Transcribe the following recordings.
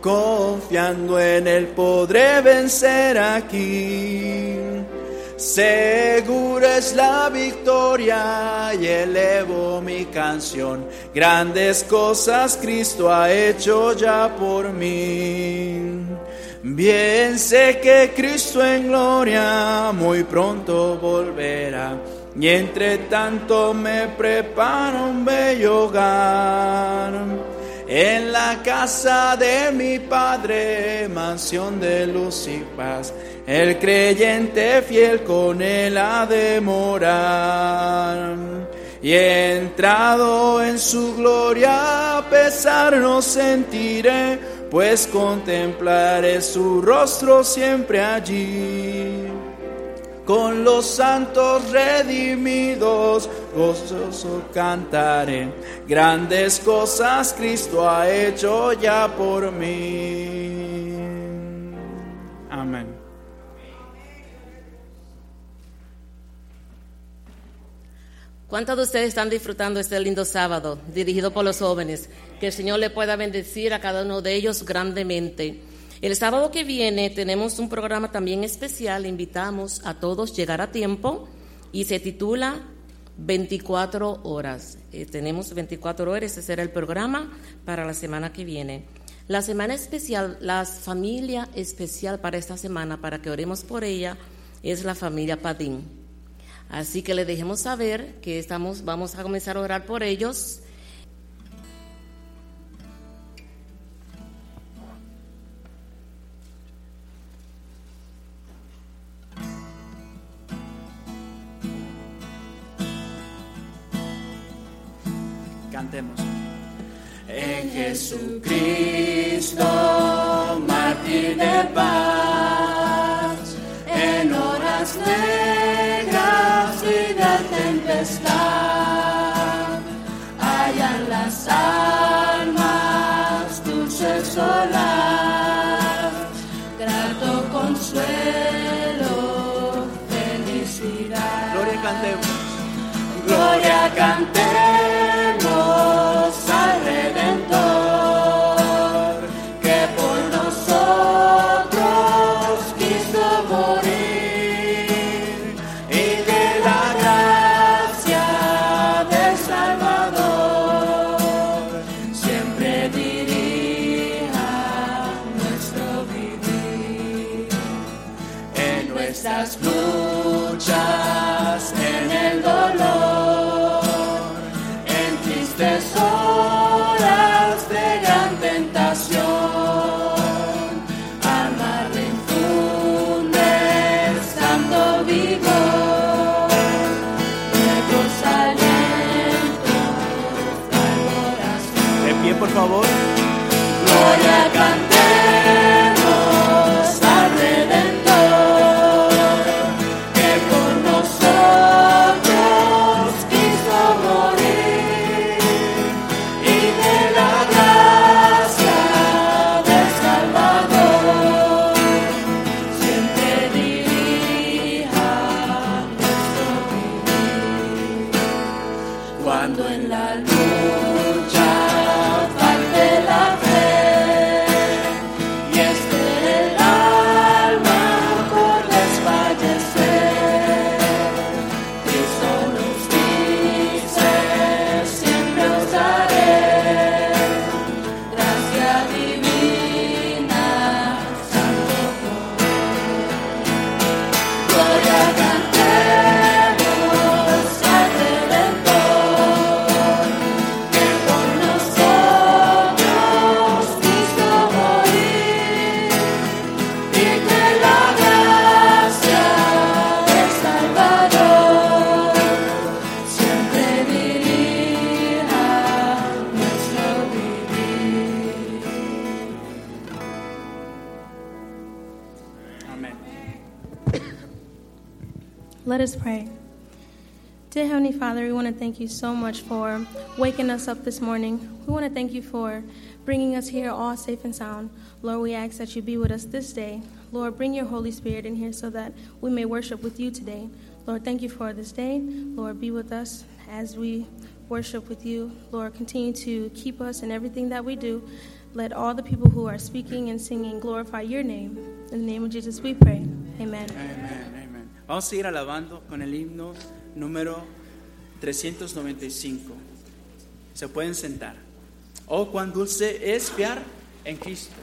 confiando en él podré vencer aquí. Segura es la victoria y elevo mi canción. Grandes cosas Cristo ha hecho ya por mí. Bien sé que Cristo en gloria muy pronto volverá. Y entre tanto me preparo un bello hogar. En la casa de mi Padre, mansión de luz y paz el creyente fiel con él ha de morar. Y entrado en su gloria, a pesar no sentiré, pues contemplaré su rostro siempre allí. Con los santos redimidos, gozoso cantaré. Grandes cosas Cristo ha hecho ya por mí. Amén. ¿Cuántos de ustedes están disfrutando este lindo sábado dirigido por los jóvenes? Que el Señor le pueda bendecir a cada uno de ellos grandemente. El sábado que viene tenemos un programa también especial, invitamos a todos llegar a tiempo y se titula 24 horas. Eh, tenemos 24 horas, ese será el programa para la semana que viene. La semana especial, la familia especial para esta semana, para que oremos por ella, es la familia Padín. Así que le dejemos saber que estamos, vamos a comenzar a orar por ellos. Cantemos. En Jesucristo, mártir de paz, en horas negras y de tempestad, hallan las almas dulces solas, grato consuelo, felicidad. Gloria cantemos. Gloria cantemos thank you so much for waking us up this morning. We want to thank you for bringing us here all safe and sound. Lord, we ask that you be with us this day. Lord, bring your Holy Spirit in here so that we may worship with you today. Lord, thank you for this day. Lord, be with us as we worship with you. Lord, continue to keep us in everything that we do. let all the people who are speaking and singing glorify your name. In the name of Jesus we pray. Amen. Amén, amén. Vamos a seguir alabando con el himno número 395. Se pueden sentar. Oh, cuán dulce es fiar en Cristo.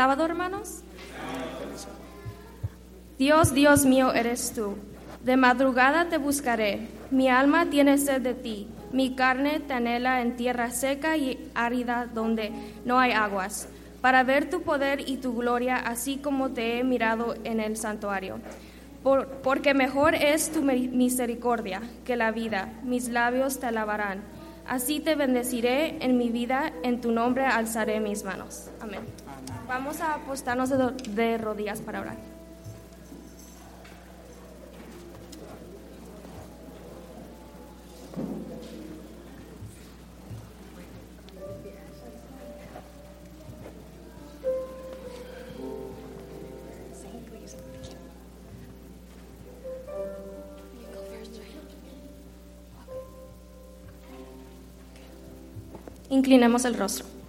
Sábado, hermanos. Dios, Dios mío, eres tú. De madrugada te buscaré. Mi alma tiene sed de ti. Mi carne te anhela en tierra seca y árida donde no hay aguas, para ver tu poder y tu gloria, así como te he mirado en el santuario. Por- porque mejor es tu mi- misericordia que la vida. Mis labios te alabarán. Así te bendeciré en mi vida, en tu nombre alzaré mis manos. Amén. Vamos a apostarnos de, rodillas para orar. Inclinemos el rostro.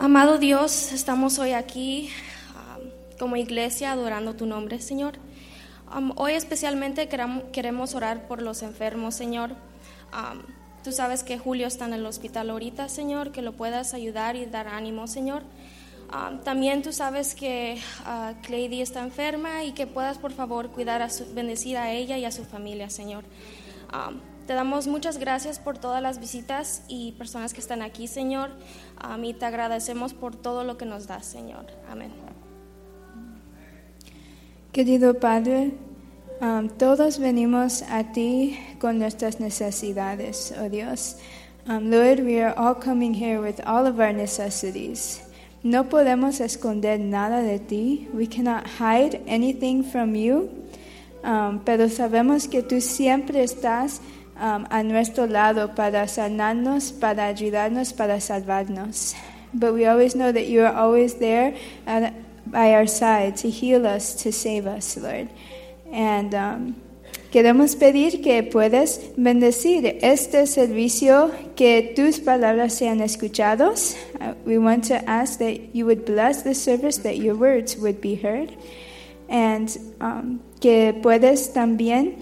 Amado Dios, estamos hoy aquí um, como iglesia adorando tu nombre, Señor. Um, hoy especialmente queremos orar por los enfermos, Señor. Um, tú sabes que Julio está en el hospital ahorita, Señor, que lo puedas ayudar y dar ánimo, Señor. También tú sabes que uh, está enferma y que puedas, por favor, cuidar, a su, bendecir a ella y a su familia, Señor. Te damos muchas gracias por todas las visitas y personas que están aquí, Señor. Um, y te agradecemos por todo lo que nos das, Señor. Amén. Querido Padre, um, todos venimos a ti con nuestras necesidades, oh Dios. Um, Lord, we are all coming here with all of our necessities. No podemos esconder nada de ti. We cannot hide anything from you. Um, pero sabemos que tú siempre estás um, a nuestro lado para sanarnos, para ayudarnos, para salvarnos. But we always know that you are always there at, by our side to heal us, to save us, Lord. And um, queremos pedir que puedas bendecir este servicio, que tus palabras sean escuchados. Uh, we want to ask that you would bless the service, that your words would be heard. and um, que puedes también,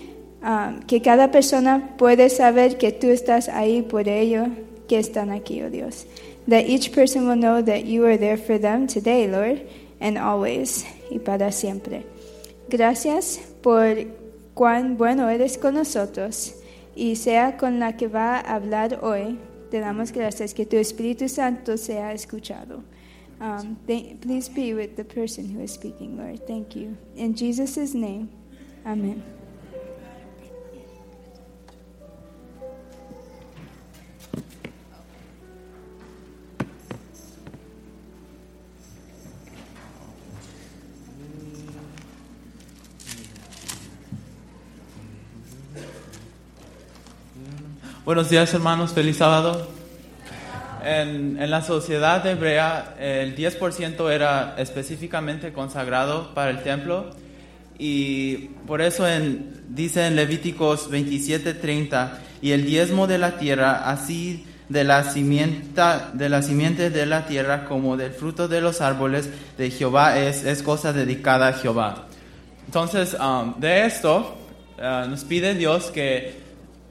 um, que cada persona puede saber que tú estás ahí por ello que están aquí, oh Dios. That each person will know that you are there for them today, Lord, and always, y para siempre. Gracias por cuán bueno eres con nosotros y sea con la que va a hablar hoy. Te damos gracias que tu Espíritu Santo sea escuchado. Um, thank- please be with the person who is speaking, Lord. Thank you. In Jesus' name, Amen. Buenos días hermanos, feliz sábado. En, en la sociedad hebrea el 10% era específicamente consagrado para el templo y por eso en- dice en Levíticos 27:30 y el diezmo de la tierra así de la simienta de la simiente de la tierra como del fruto de los árboles de Jehová es, es cosa dedicada a Jehová. Entonces, um, de esto uh, nos pide Dios que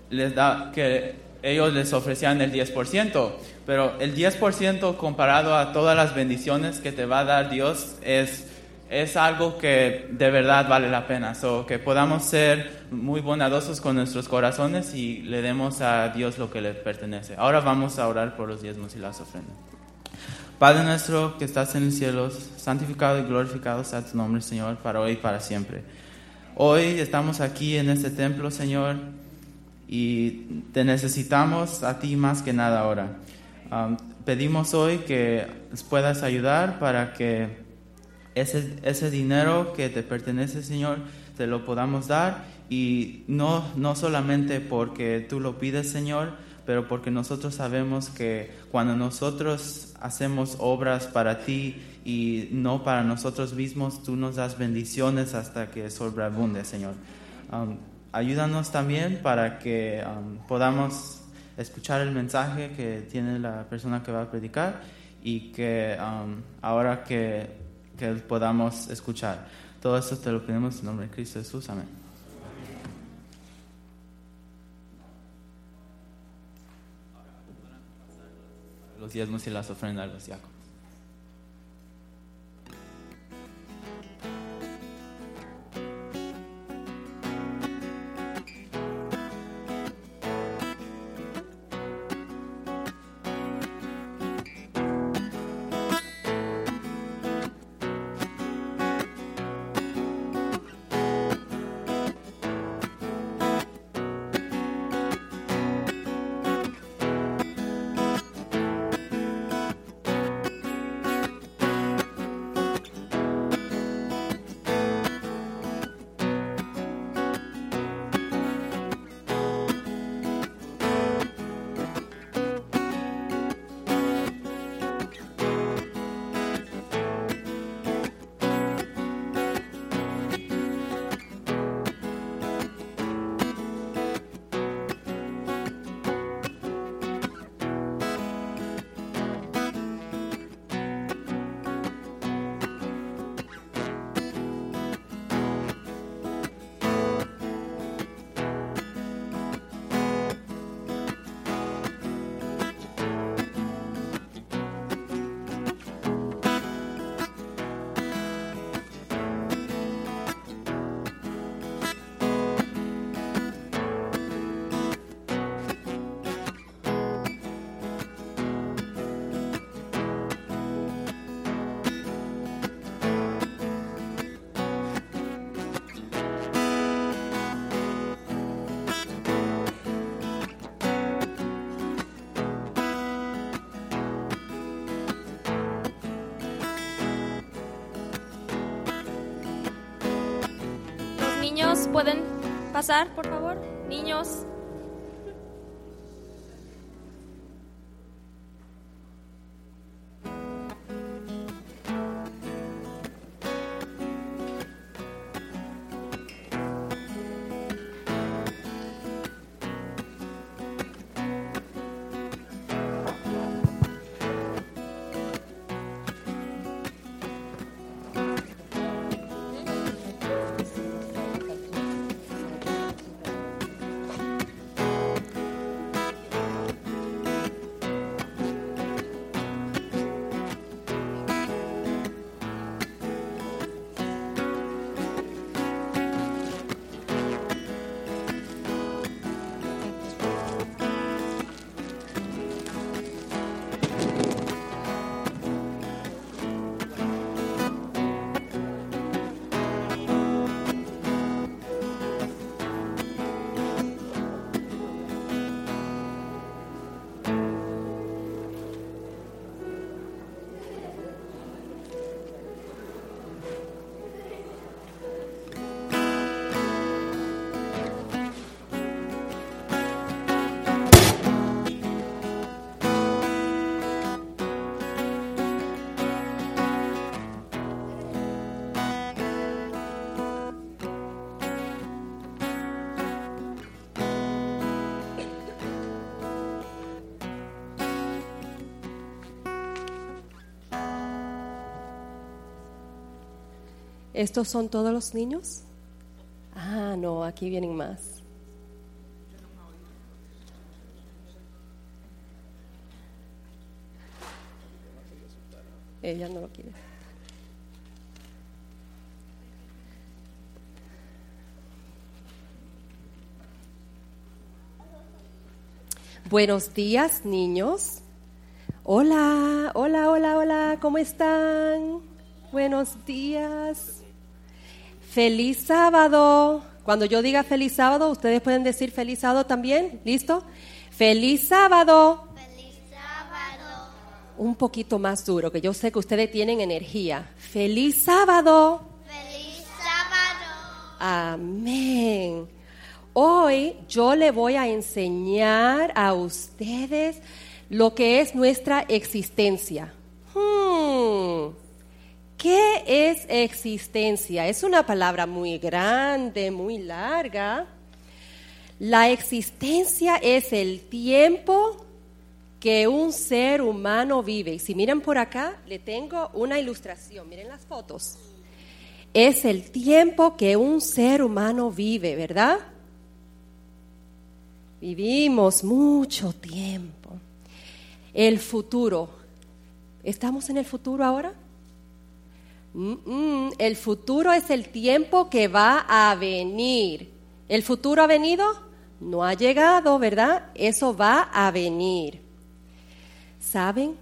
les da que ellos les ofrecían el 10%, pero el 10% comparado a todas las bendiciones que te va a dar Dios es es algo que de verdad vale la pena, so, que podamos ser muy bondadosos con nuestros corazones y le demos a Dios lo que le pertenece. Ahora vamos a orar por los diezmos y las ofrendas. Padre nuestro que estás en los cielos, santificado y glorificado sea tu nombre, Señor, para hoy y para siempre. Hoy estamos aquí en este templo, Señor, y te necesitamos a ti más que nada ahora. Um, pedimos hoy que puedas ayudar para que ese, ese dinero que te pertenece, Señor, te lo podamos dar y no, no solamente porque tú lo pides, Señor, pero porque nosotros sabemos que cuando nosotros hacemos obras para ti y no para nosotros mismos, tú nos das bendiciones hasta que sobreabunde, Señor. Um, ayúdanos también para que um, podamos escuchar el mensaje que tiene la persona que va a predicar y que um, ahora que, que podamos escuchar. Todo esto te lo pedimos en nombre de Cristo Jesús. Amén. Los diezmos y las ofrendas a los diáconos. Niños pueden pasar, por favor. Niños. ¿Estos son todos los niños? Ah, no, aquí vienen más. Ella no lo quiere. Buenos días, niños. Hola, hola, hola, hola, ¿cómo están? Buenos días. Feliz sábado. Cuando yo diga feliz sábado, ustedes pueden decir feliz sábado también. ¿Listo? Feliz sábado. Feliz sábado. Un poquito más duro, que yo sé que ustedes tienen energía. Feliz sábado. Feliz sábado. Amén. Hoy yo le voy a enseñar a ustedes lo que es nuestra existencia. Hmm. ¿Qué es existencia? Es una palabra muy grande, muy larga. La existencia es el tiempo que un ser humano vive. Y si miran por acá, le tengo una ilustración. Miren las fotos. Es el tiempo que un ser humano vive, ¿verdad? Vivimos mucho tiempo. El futuro. ¿Estamos en el futuro ahora? El futuro es el tiempo que va a venir. ¿El futuro ha venido? No ha llegado, ¿verdad? Eso va a venir. ¿Saben?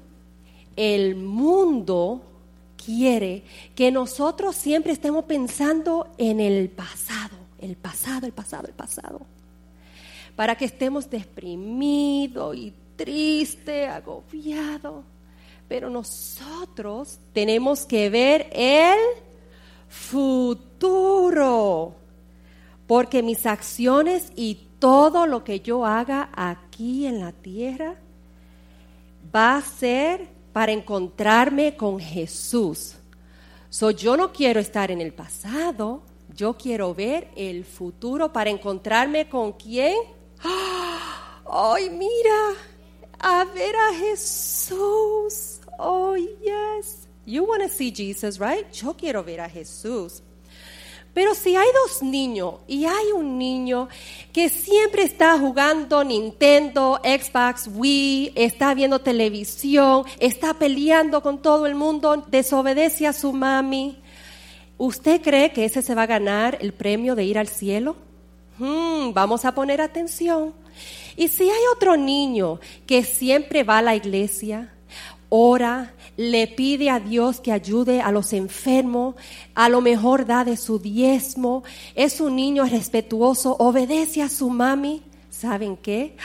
El mundo quiere que nosotros siempre estemos pensando en el pasado, el pasado, el pasado, el pasado para que estemos deprimidos y tristes, agobiados. Pero nosotros tenemos que ver el futuro, porque mis acciones y todo lo que yo haga aquí en la tierra va a ser para encontrarme con Jesús. So, yo no quiero estar en el pasado, yo quiero ver el futuro para encontrarme con quién. ¡Ay, mira! A ver a Jesús. Oh, yes. You want to see Jesus, right? Yo quiero ver a Jesús. Pero si hay dos niños y hay un niño que siempre está jugando Nintendo, Xbox, Wii, está viendo televisión, está peleando con todo el mundo, desobedece a su mami, ¿usted cree que ese se va a ganar el premio de ir al cielo? Hmm, vamos a poner atención. Y si hay otro niño que siempre va a la iglesia, ora, le pide a Dios que ayude a los enfermos, a lo mejor da de su diezmo, es un niño respetuoso, obedece a su mami, ¿saben qué?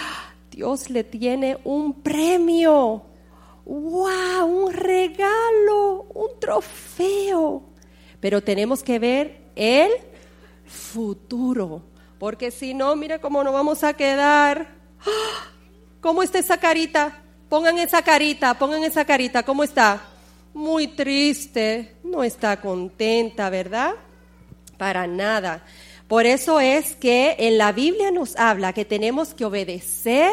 Dios le tiene un premio. ¡Wow! Un regalo, un trofeo. Pero tenemos que ver el futuro, porque si no, mire cómo nos vamos a quedar. ¿Cómo está esa carita? Pongan esa carita, pongan esa carita, ¿cómo está? Muy triste, no está contenta, ¿verdad? Para nada. Por eso es que en la Biblia nos habla que tenemos que obedecer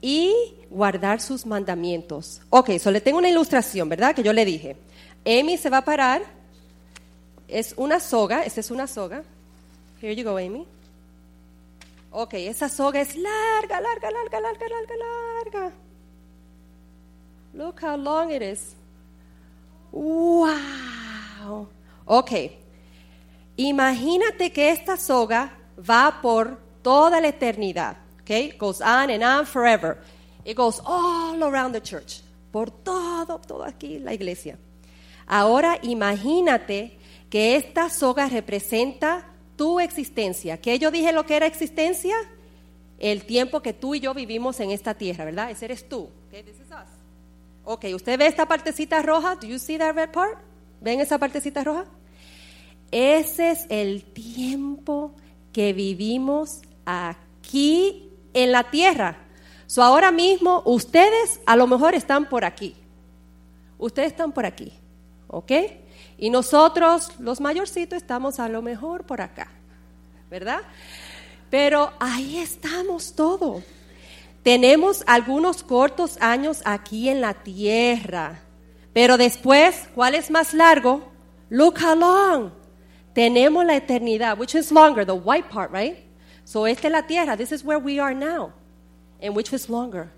y guardar sus mandamientos. Ok, so le tengo una ilustración, ¿verdad? Que yo le dije. Amy se va a parar. Es una soga, esta es una soga. Here you go, Amy. Ok, esa soga es larga, larga, larga, larga, larga, larga. Look how long it is. Wow. Ok. Imagínate que esta soga va por toda la eternidad. Okay? Goes on and on forever. It goes all around the church. Por todo, todo aquí la iglesia. Ahora imagínate que esta soga representa tu existencia. ¿Qué yo dije lo que era existencia? El tiempo que tú y yo vivimos en esta tierra, ¿verdad? Ese eres tú. Okay, this is us. Ok, ¿usted ve esta partecita roja? Do you see that red part? ¿Ven esa partecita roja? Ese es el tiempo que vivimos aquí en la tierra. So ahora mismo ustedes a lo mejor están por aquí. Ustedes están por aquí. ¿Ok? Y nosotros, los mayorcitos, estamos a lo mejor por acá. ¿Verdad? Pero ahí estamos todos. Tenemos algunos cortos años aquí en la tierra, pero después, ¿cuál es más largo? Look how long. tenemos la eternidad, which is longer, the white part, right? So esta es la tierra, this is where we are now, and which is longer.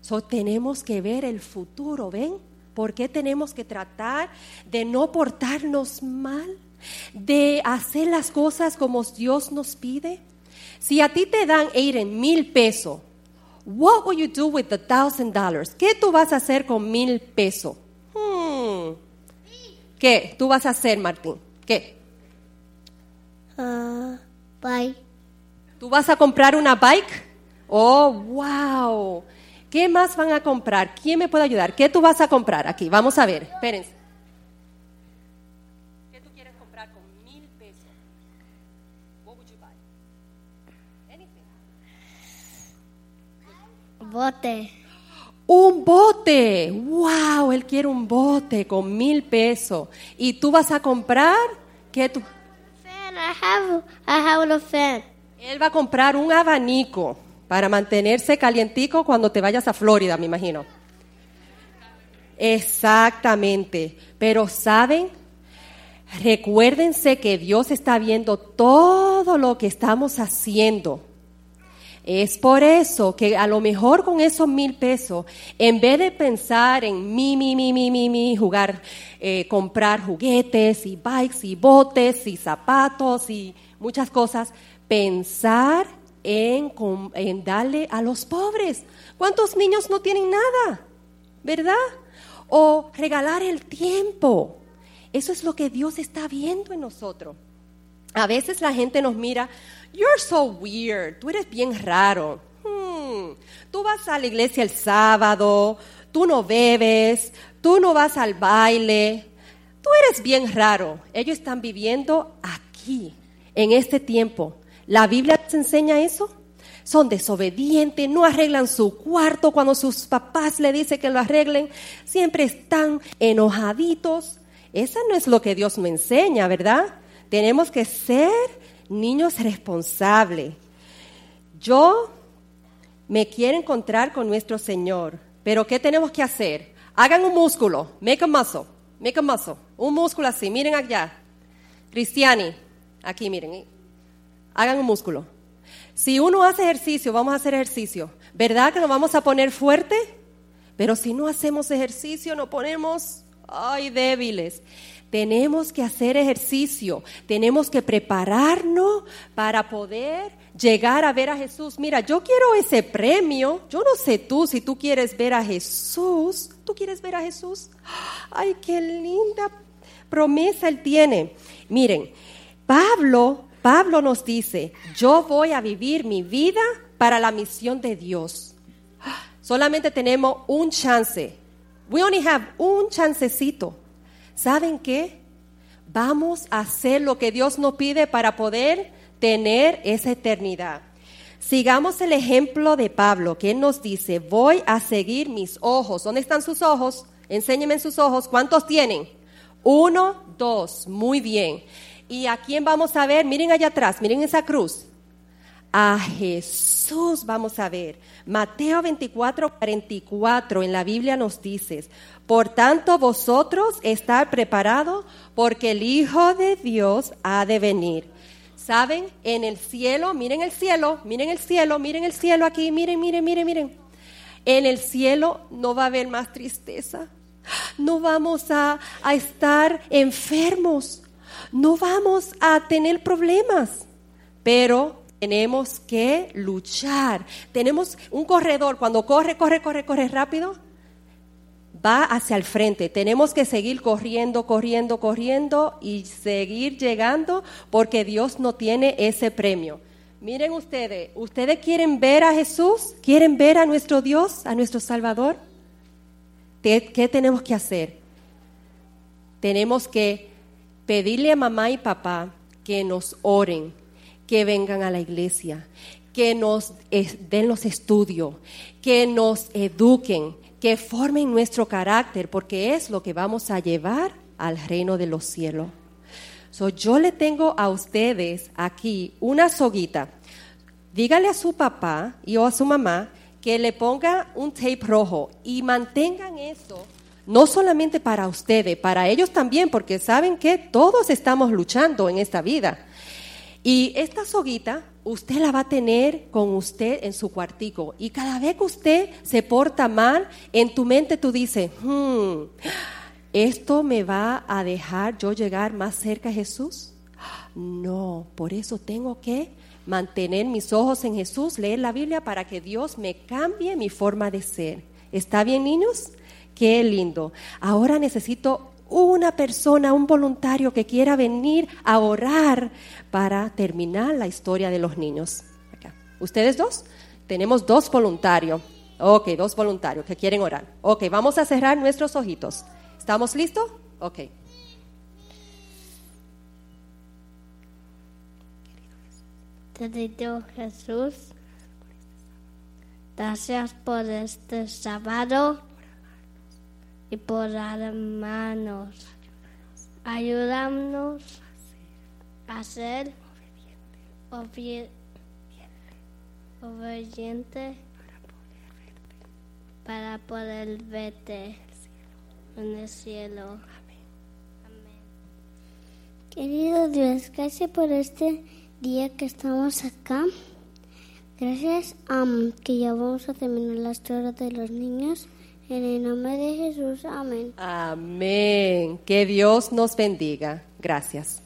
So tenemos que ver el futuro, ¿ven? ¿Por qué tenemos que tratar de no portarnos mal? De hacer las cosas como Dios nos pide. Si a ti te dan, Aiden, mil pesos, what will you do with the thousand dollars? ¿Qué tú vas a hacer con mil pesos? Hmm. ¿Qué tú vas a hacer, Martín? ¿Qué? Ah, bye. ¿Tú vas a comprar una bike? Oh, wow. ¿Qué más van a comprar? ¿Quién me puede ayudar? ¿Qué tú vas a comprar aquí? Vamos a ver. Espérense. ¿Qué tú quieres comprar con mil pesos? What would you buy? Anything. Bote. Un bote. Wow, él quiere un bote con mil pesos. ¿Y tú vas a comprar? ¿Qué tú? Fan. I have. I have a fan. Él va a comprar un abanico para mantenerse calientico cuando te vayas a Florida, me imagino. Exactamente. Pero ¿saben? Recuérdense que Dios está viendo todo lo que estamos haciendo. Es por eso que a lo mejor con esos mil pesos, en vez de pensar en mi, mi, mi, mi, mi, mi, jugar, eh, comprar juguetes y bikes y botes y zapatos y muchas cosas, pensar en, darle a los pobres. ¿Cuántos niños no tienen nada? ¿Verdad? O regalar el tiempo. Eso es lo que Dios está viendo en nosotros. A veces la gente nos mira, you're so weird, tú eres bien raro. Hmm, Tú vas a la iglesia el sábado, tú no bebes, tú no vas al baile, tú eres bien raro. Ellos están viviendo aquí, en este tiempo. ¿La Biblia les enseña eso? Son desobedientes, no arreglan su cuarto cuando sus papás le dicen que lo arreglen, siempre están enojaditos. Esa no es lo que Dios me enseña, ¿verdad? Tenemos que ser niños responsables. Yo me quiero encontrar con nuestro Señor, pero ¿qué tenemos que hacer? Hagan un músculo, make a muscle, make a muscle, un músculo así, miren allá. Cristiani, aquí miren. Hagan un músculo. Si uno hace ejercicio, vamos a hacer ejercicio, ¿verdad que nos vamos a poner fuerte? Pero si no hacemos ejercicio, nos ponemos, ay, débiles. Tenemos que hacer ejercicio, tenemos que prepararnos para poder llegar a ver a Jesús. Mira, yo quiero ese premio. Yo no sé tú si tú quieres ver a Jesús. ¿Tú quieres ver a Jesús? Ay, qué linda promesa él tiene. Miren, Pablo, Pablo nos dice, yo voy a vivir mi vida para la misión de Dios. Solamente tenemos un chance. We only have un chancecito. ¿Saben qué? Vamos a hacer lo que Dios nos pide para poder tener esa eternidad. Sigamos el ejemplo de Pablo, que él nos dice, voy a seguir mis ojos. ¿Dónde están sus ojos? Enséñenme sus ojos. ¿Cuántos tienen? Uno, dos. Muy bien. ¿Y a quién vamos a ver? Miren allá atrás, miren esa cruz. A Jesús vamos a ver. Mateo 24, 44 en la Biblia nos dice, por tanto vosotros estar preparados porque el Hijo de Dios ha de venir. ¿Saben? En el cielo, miren el cielo, miren el cielo, miren el cielo aquí, miren, miren, miren, miren. En el cielo no va a haber más tristeza. No vamos a, a estar enfermos. No vamos a tener problemas. Pero tenemos que luchar. Tenemos un corredor, cuando corre, corre, corre, corre rápido, va hacia el frente. Tenemos que seguir corriendo, corriendo, corriendo y seguir llegando porque Dios no tiene ese premio. Miren ustedes, ¿ustedes quieren ver a Jesús? ¿Quieren ver a nuestro Dios, a nuestro Salvador? ¿Qué, tenemos que hacer? Tenemos que pedirle a mamá y papá que nos oren, que vengan a la iglesia, que nos den los estudios, que nos eduquen, que formen nuestro carácter, porque es lo que vamos a llevar al reino de los cielos. So, yo le tengo a ustedes aquí una soguita. Dígale a su papá y o a su mamá que le ponga un tape rojo y mantengan eso no solamente para ustedes, para ellos también, porque saben que todos estamos luchando en esta vida. Y esta soguita usted la va a tener con usted en su cuartico. Y cada vez que usted se porta mal, en tu mente tú dices, "Hmm, ¿esto me va a dejar yo llegar más cerca a Jesús? No, por eso tengo que mantener mis ojos en Jesús, leer la Biblia para que Dios me cambie mi forma de ser. ¿Está bien, niños? Qué lindo. Ahora necesito una persona, un voluntario que quiera venir a orar para terminar la historia de los niños. Acá. ¿Ustedes dos? Tenemos dos voluntarios. Ok, dos voluntarios que quieren orar. Ok, vamos a cerrar nuestros ojitos. ¿Estamos listos? Ok. Querido Jesús, gracias por este sábado y por hermanos. Ayúdanos a ser obediente para poder verte en el cielo. Querido Dios, gracias por este día que estamos acá. Gracias am, que ya vamos a terminar la historia de los niños. En el nombre de Jesús, amén. Amén. Que Dios nos bendiga. Gracias.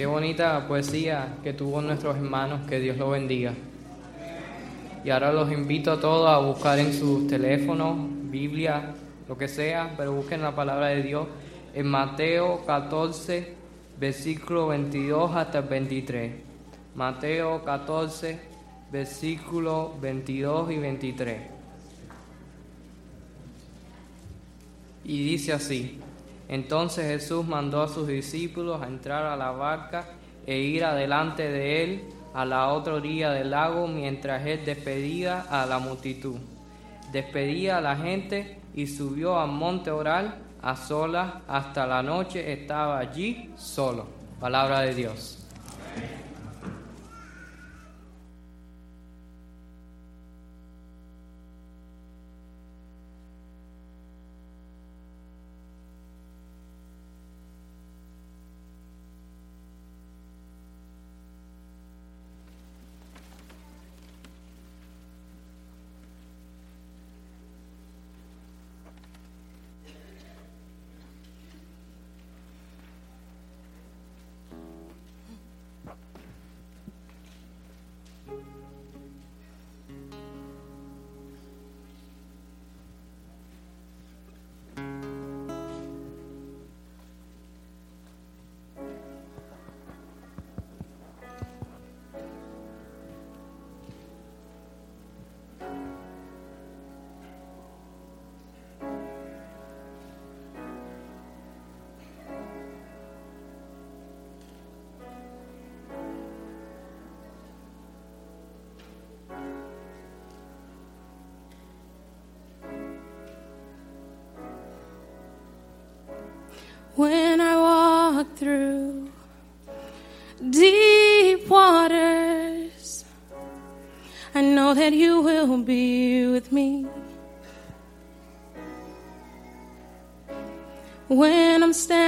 Qué bonita poesía que tuvo nuestros hermanos, que Dios lo bendiga. Y ahora los invito a todos a buscar en sus teléfonos, Biblia, lo que sea, pero busquen la palabra de Dios en Mateo 14, versículo 22 hasta el 23. Mateo 14, versículo 22 y 23. Y dice así, entonces Jesús mandó a sus discípulos a entrar a la barca e ir adelante de él a la otra orilla del lago mientras él despedía a la multitud. Despedía a la gente y subió al monte oral a solas hasta la noche estaba allí solo. Palabra de Dios. when I walk through deep waters. I know that you will be with me. When I'm standing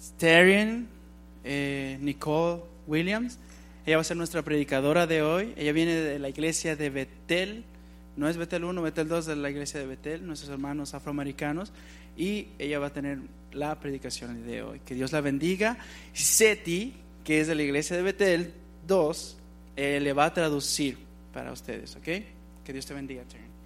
Steren, eh, Nicole Williams. Ella va a ser nuestra predicadora de hoy. Ella viene de la iglesia de Betel. No es Betel 1, Betel 2 de la iglesia de Betel, nuestros hermanos afroamericanos. Y ella va a tener la predicación de hoy. Que Dios la bendiga. Seti, que es de la iglesia de Betel 2, eh, le va a traducir para ustedes, ¿ok? Que Dios te bendiga, Teren.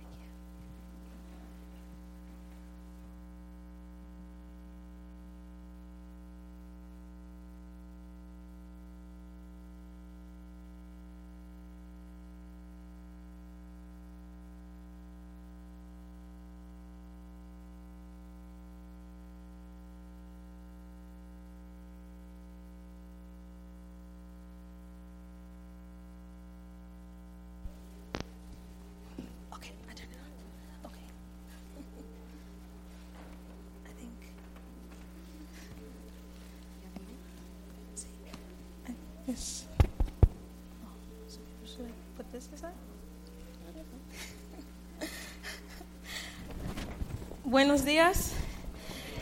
Buenos días.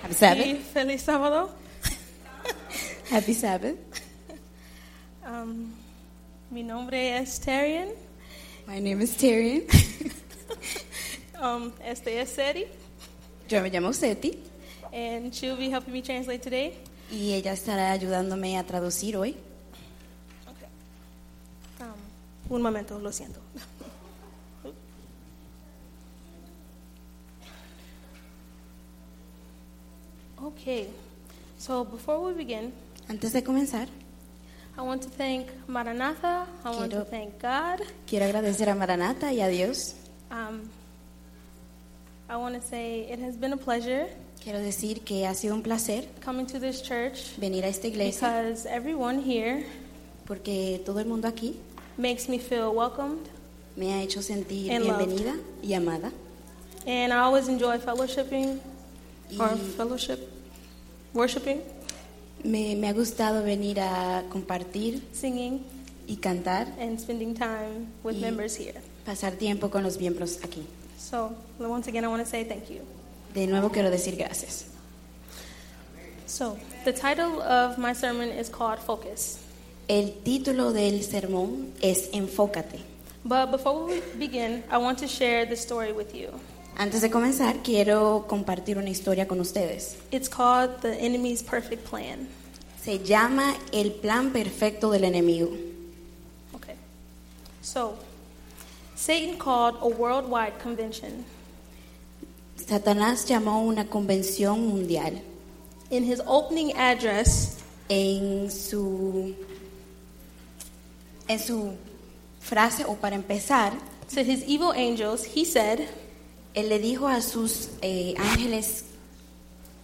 Happy Sabbath. y feliz sábado. Happy Sabbath. Um, mi nombre es Terrian. My name is Tyrion. Um, este es Seti. Yo me llamo Seti And she'll be helping me translate today. y ella estará ayudándome a traducir hoy. Um, un momento, lo siento. So before we begin, Antes de comenzar, I want to thank Maranatha. I want to Quiero- thank God. quiero agradecer a Maranata y a Dios. Um, I want to say it has been a pleasure Quiero decir que ha sido un placer coming to this church venir a esta iglesia because everyone here porque todo el mundo aquí makes me feel welcomed, me ha hecho sentir And loved. bienvenida y amada. and I always enjoy fellowshipping or fellowship, worshiping, me, me ha gustado venir a compartir singing, y cantar, and spending time with Y- members here. pasar tiempo con los miembros aquí. So once again, I want to say thank you. De nuevo quiero decir gracias. So the title of my sermon is called Focus. El título del sermón es Enfócate. But before we begin, I want to share the story with you. Antes de comenzar, quiero compartir una historia con ustedes. It's called The Enemy's Perfect Plan. Se llama El plan perfecto del enemigo. Okay. So, Satan called a worldwide convention. Satanás llamó una convención mundial. In his opening address, En su, en su frase, o para empezar, to his evil angels, he said, él le dijo a sus eh, ángeles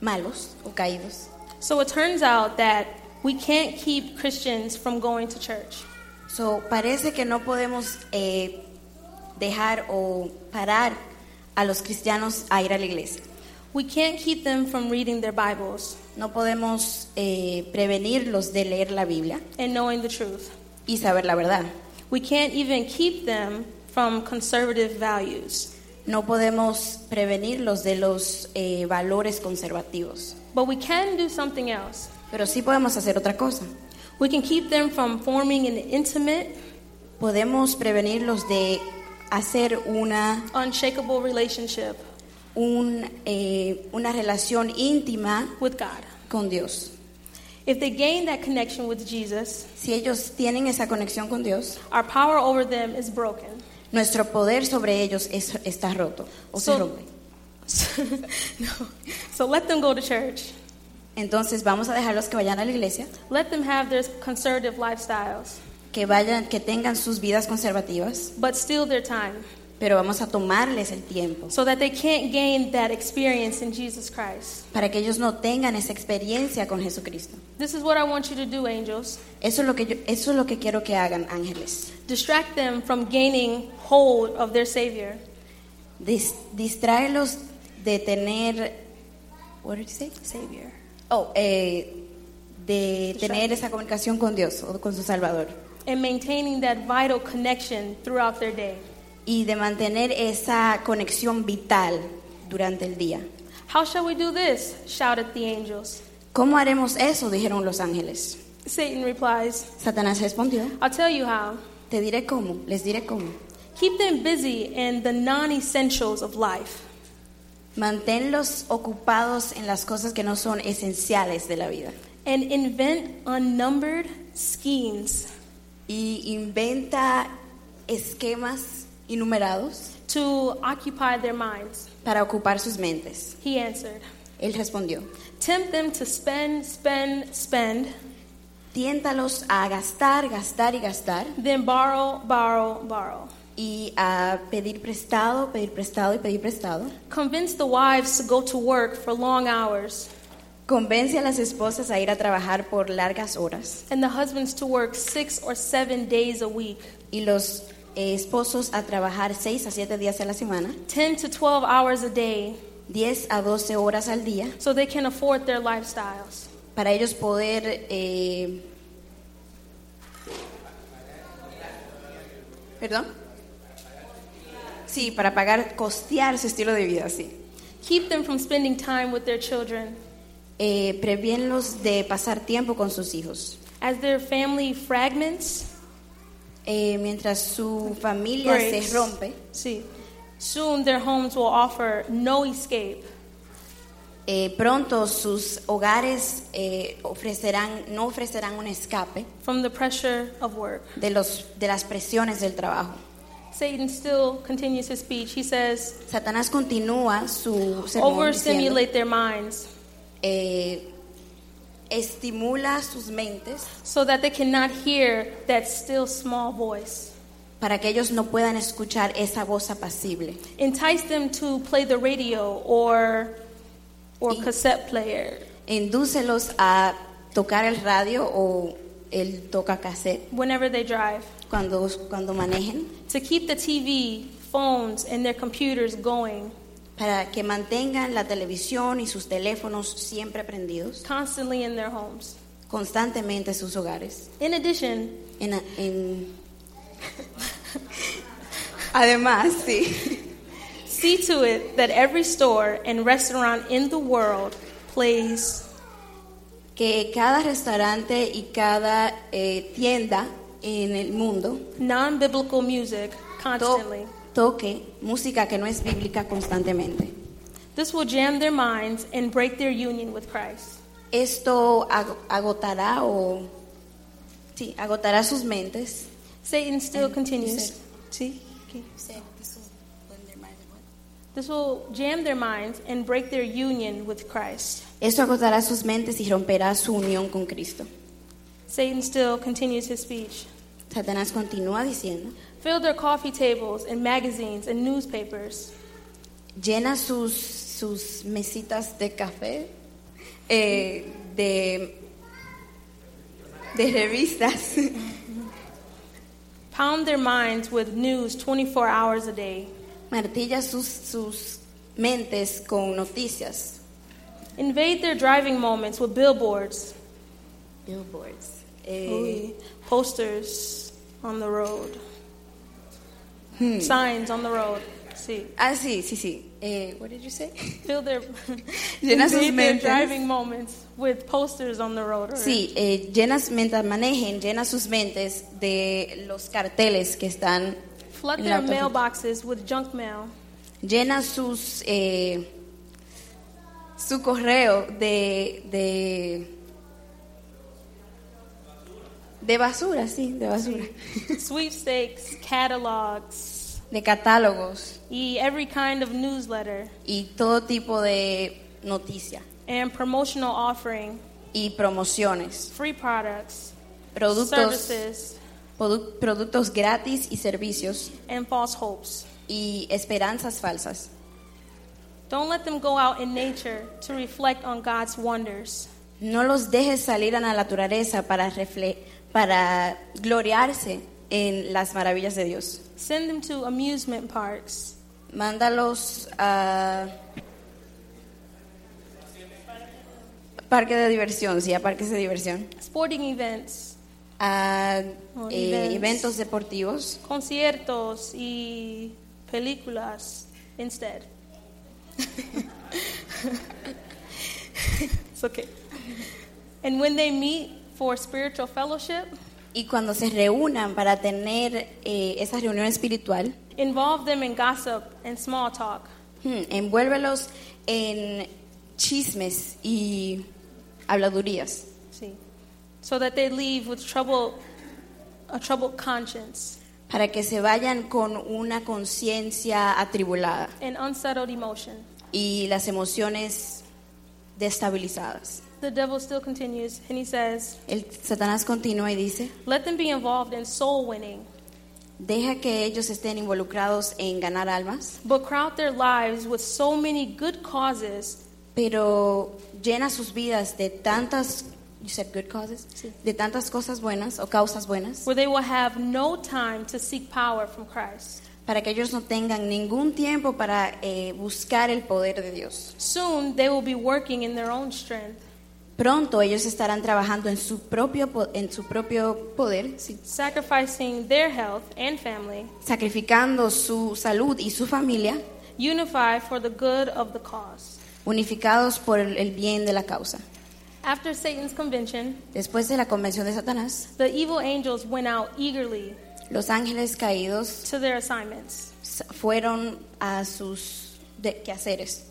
malos o caídos, So it turns out that we can't keep Christians from going to church. So, parece que no podemos eh, dejar o parar a los cristianos a ir a la iglesia. We can't keep them from reading their Bibles No podemos eh, prevenirlos de leer la Biblia and knowing the truth. y saber la verdad. We can't even keep them from conservative values. No podemos prevenirlos de los eh, valores conservativos. But we can do something else. Pero sí podemos hacer otra cosa. We can keep them from forming an intimate, Podemos prevenirlos de hacer una, unshakable relationship un, eh, una relación íntima with God. con Dios. If they gain that connection with Jesus, Si ellos tienen esa conexión con Dios, our power over them is broken. Nuestro poder sobre ellos es- está roto o se So- rompe. no. So let them go to church. Entonces vamos a dejarlos que vayan a la iglesia, Let them have their conservative lifestyles, que vayan, que tengan sus vidas conservativas, but steal their time pero vamos a tomarles el tiempo so that they can't gain that experience in Jesus Christ. para que ellos no tengan esa experiencia con Jesucristo. This is what I want you to do, angels. Eso es lo que yo- eso es lo que quiero que hagan ángeles. Distract them from gaining hold of their Savior. Dis- distráelos de tener what did you say? Savior. Oh, eh, de tener esa comunicación con Dios o con su Salvador And maintaining that vital connection throughout their day. Y de mantener esa conexión vital durante el día. How shall we do this? shouted the angels. ¿Cómo haremos eso? dijeron los ángeles. Satan replies, Satanás respondió, I'll tell you how. te diré cómo, les diré cómo. Keep them busy in the non essentials of life. Manténlos ocupados en las cosas que no son esenciales de la vida. And invent unnumbered schemes Y inventa esquemas innumerados to occupy their minds. para ocupar sus mentes. He answered, Él respondió, Tempt them to spend, spend, spend, tiéntalos a gastar, gastar y gastar then borrow, borrow, borrow. y a pedir prestado, pedir prestado y pedir prestado. Convince the wives to go to work for long hours Convence a las esposas a ir a trabajar por largas horas and the husbands to work six or seven days a week, y los esposos a trabajar 6 a 7 días a la semana, 10 to 12 hours a day, 10 a 12 horas al día, so they can afford their lifestyles. para ellos poder... eh, ¿Perdón? Sí, para pagar, costear su estilo de vida, sí. Keep them from spending time with their children. Eh, previénlos de pasar tiempo con sus hijos. As their family fragments, Eh, mientras su familia breaks, se rompe, see, soon their homes will offer no escape. eh, pronto sus hogares eh, ofrecerán, no ofrecerán un escape from the pressure of work. de, los, de las presiones del trabajo. Satan still continues his speech. He says, Satanás continúa su sermón diciendo, overstimulate their minds eh, estimula sus mentes so that they cannot hear that still small voice. para que ellos no puedan escuchar esa voz apacible. Entice them to play the radio or, or Y- cassette player Indúcelos a tocar el radio o el toca cassette whenever they drive, cuando, cuando manejen, to keep the TV, phones, and their computers going para que mantengan la televisión y sus teléfonos siempre prendidos, constantly in their homes. constantemente en sus hogares. In addition, En- en- Además, sí, see to it that every store and restaurant in the world plays que cada restaurante y cada eh, tienda en el mundo non biblical music constantly. Toque música que no es bíblica constantemente. This will jam their minds and break their union with Christ. Esto ag- agotará o sí, agotará sus mentes. Satan still And continues. said- See? This will jam their minds and break their union with Christ. Esto agotará sus mentes y romperá su unión con Cristo. Satan still continues his speech. Satanás continúa diciendo, Fill their coffee tables and magazines and newspapers. Llena sus, sus mesitas de café, eh, de, de revistas, Pound their minds with news 24 hours a day. martilla sus, sus mentes con noticias, Invade their driving moments with billboards, billboards, eh, posters on the road, hmm. signs on the road. See. Ah, sí, sí, sí. Eh, what did you say? Fill their, Llena sus invade their mentes. driving moments with posters on the road. Sí, eh, llenas, mientras manejen, llena sus mentes de los carteles que están Flood en their mailboxes with junk mail. Llena sus eh, su correo de, de de basura, sí, de basura, sweepstakes, catalogs, de catálogos. Y every kind of newsletter. Y todo tipo de noticia. And promotional offering, y promociones, free products, productos. Services, produ- productos gratis y servicios. And false hopes. y esperanzas falsas. Don't let them go out in nature to reflect on God's wonders. No los dejes salir a la naturaleza para refle- para gloriarse en las maravillas de Dios. Send them to amusement parks, Mándalos a parque de diversión, sí, a parques de diversión, sporting events, a eh, events. eventos deportivos, conciertos y películas instead. it's okay. And when they meet for spiritual fellowship, y cuando se reúnan para tener eh, esa reunión espiritual, Involve them in gossip and small talk. Hmm, envuélvelos en chismes y habladurías See, so that they leave with trouble, a troubled conscience para que se vayan con una conciencia atribulada and unsettled emotion. y las emociones destabilizadas. The devil still continues, and he says, El Satanás continúa y dice, "Let them be involved in soul winning, deja que ellos estén involucrados en ganar almas, but crowd their lives with so many good causes pero llena sus vidas de tantas, you said good causes, de tantas cosas buenas o causas buenas, where they will have no time to seek power from Christ. Para que ellos no tengan ningún tiempo para eh, buscar el poder de Dios. Soon they will be working in their own strength, Pronto ellos estarán trabajando en su propio, en su propio poder, sí, sacrificing their health and family, sacrificando su salud y su familia, unified for the good of the cause. unificados por el bien de la causa. After Satan's convention, Después de la convención de Satanás, the evil angels went out eagerly los ángeles caídos to their assignments, fueron a sus de- quehaceres,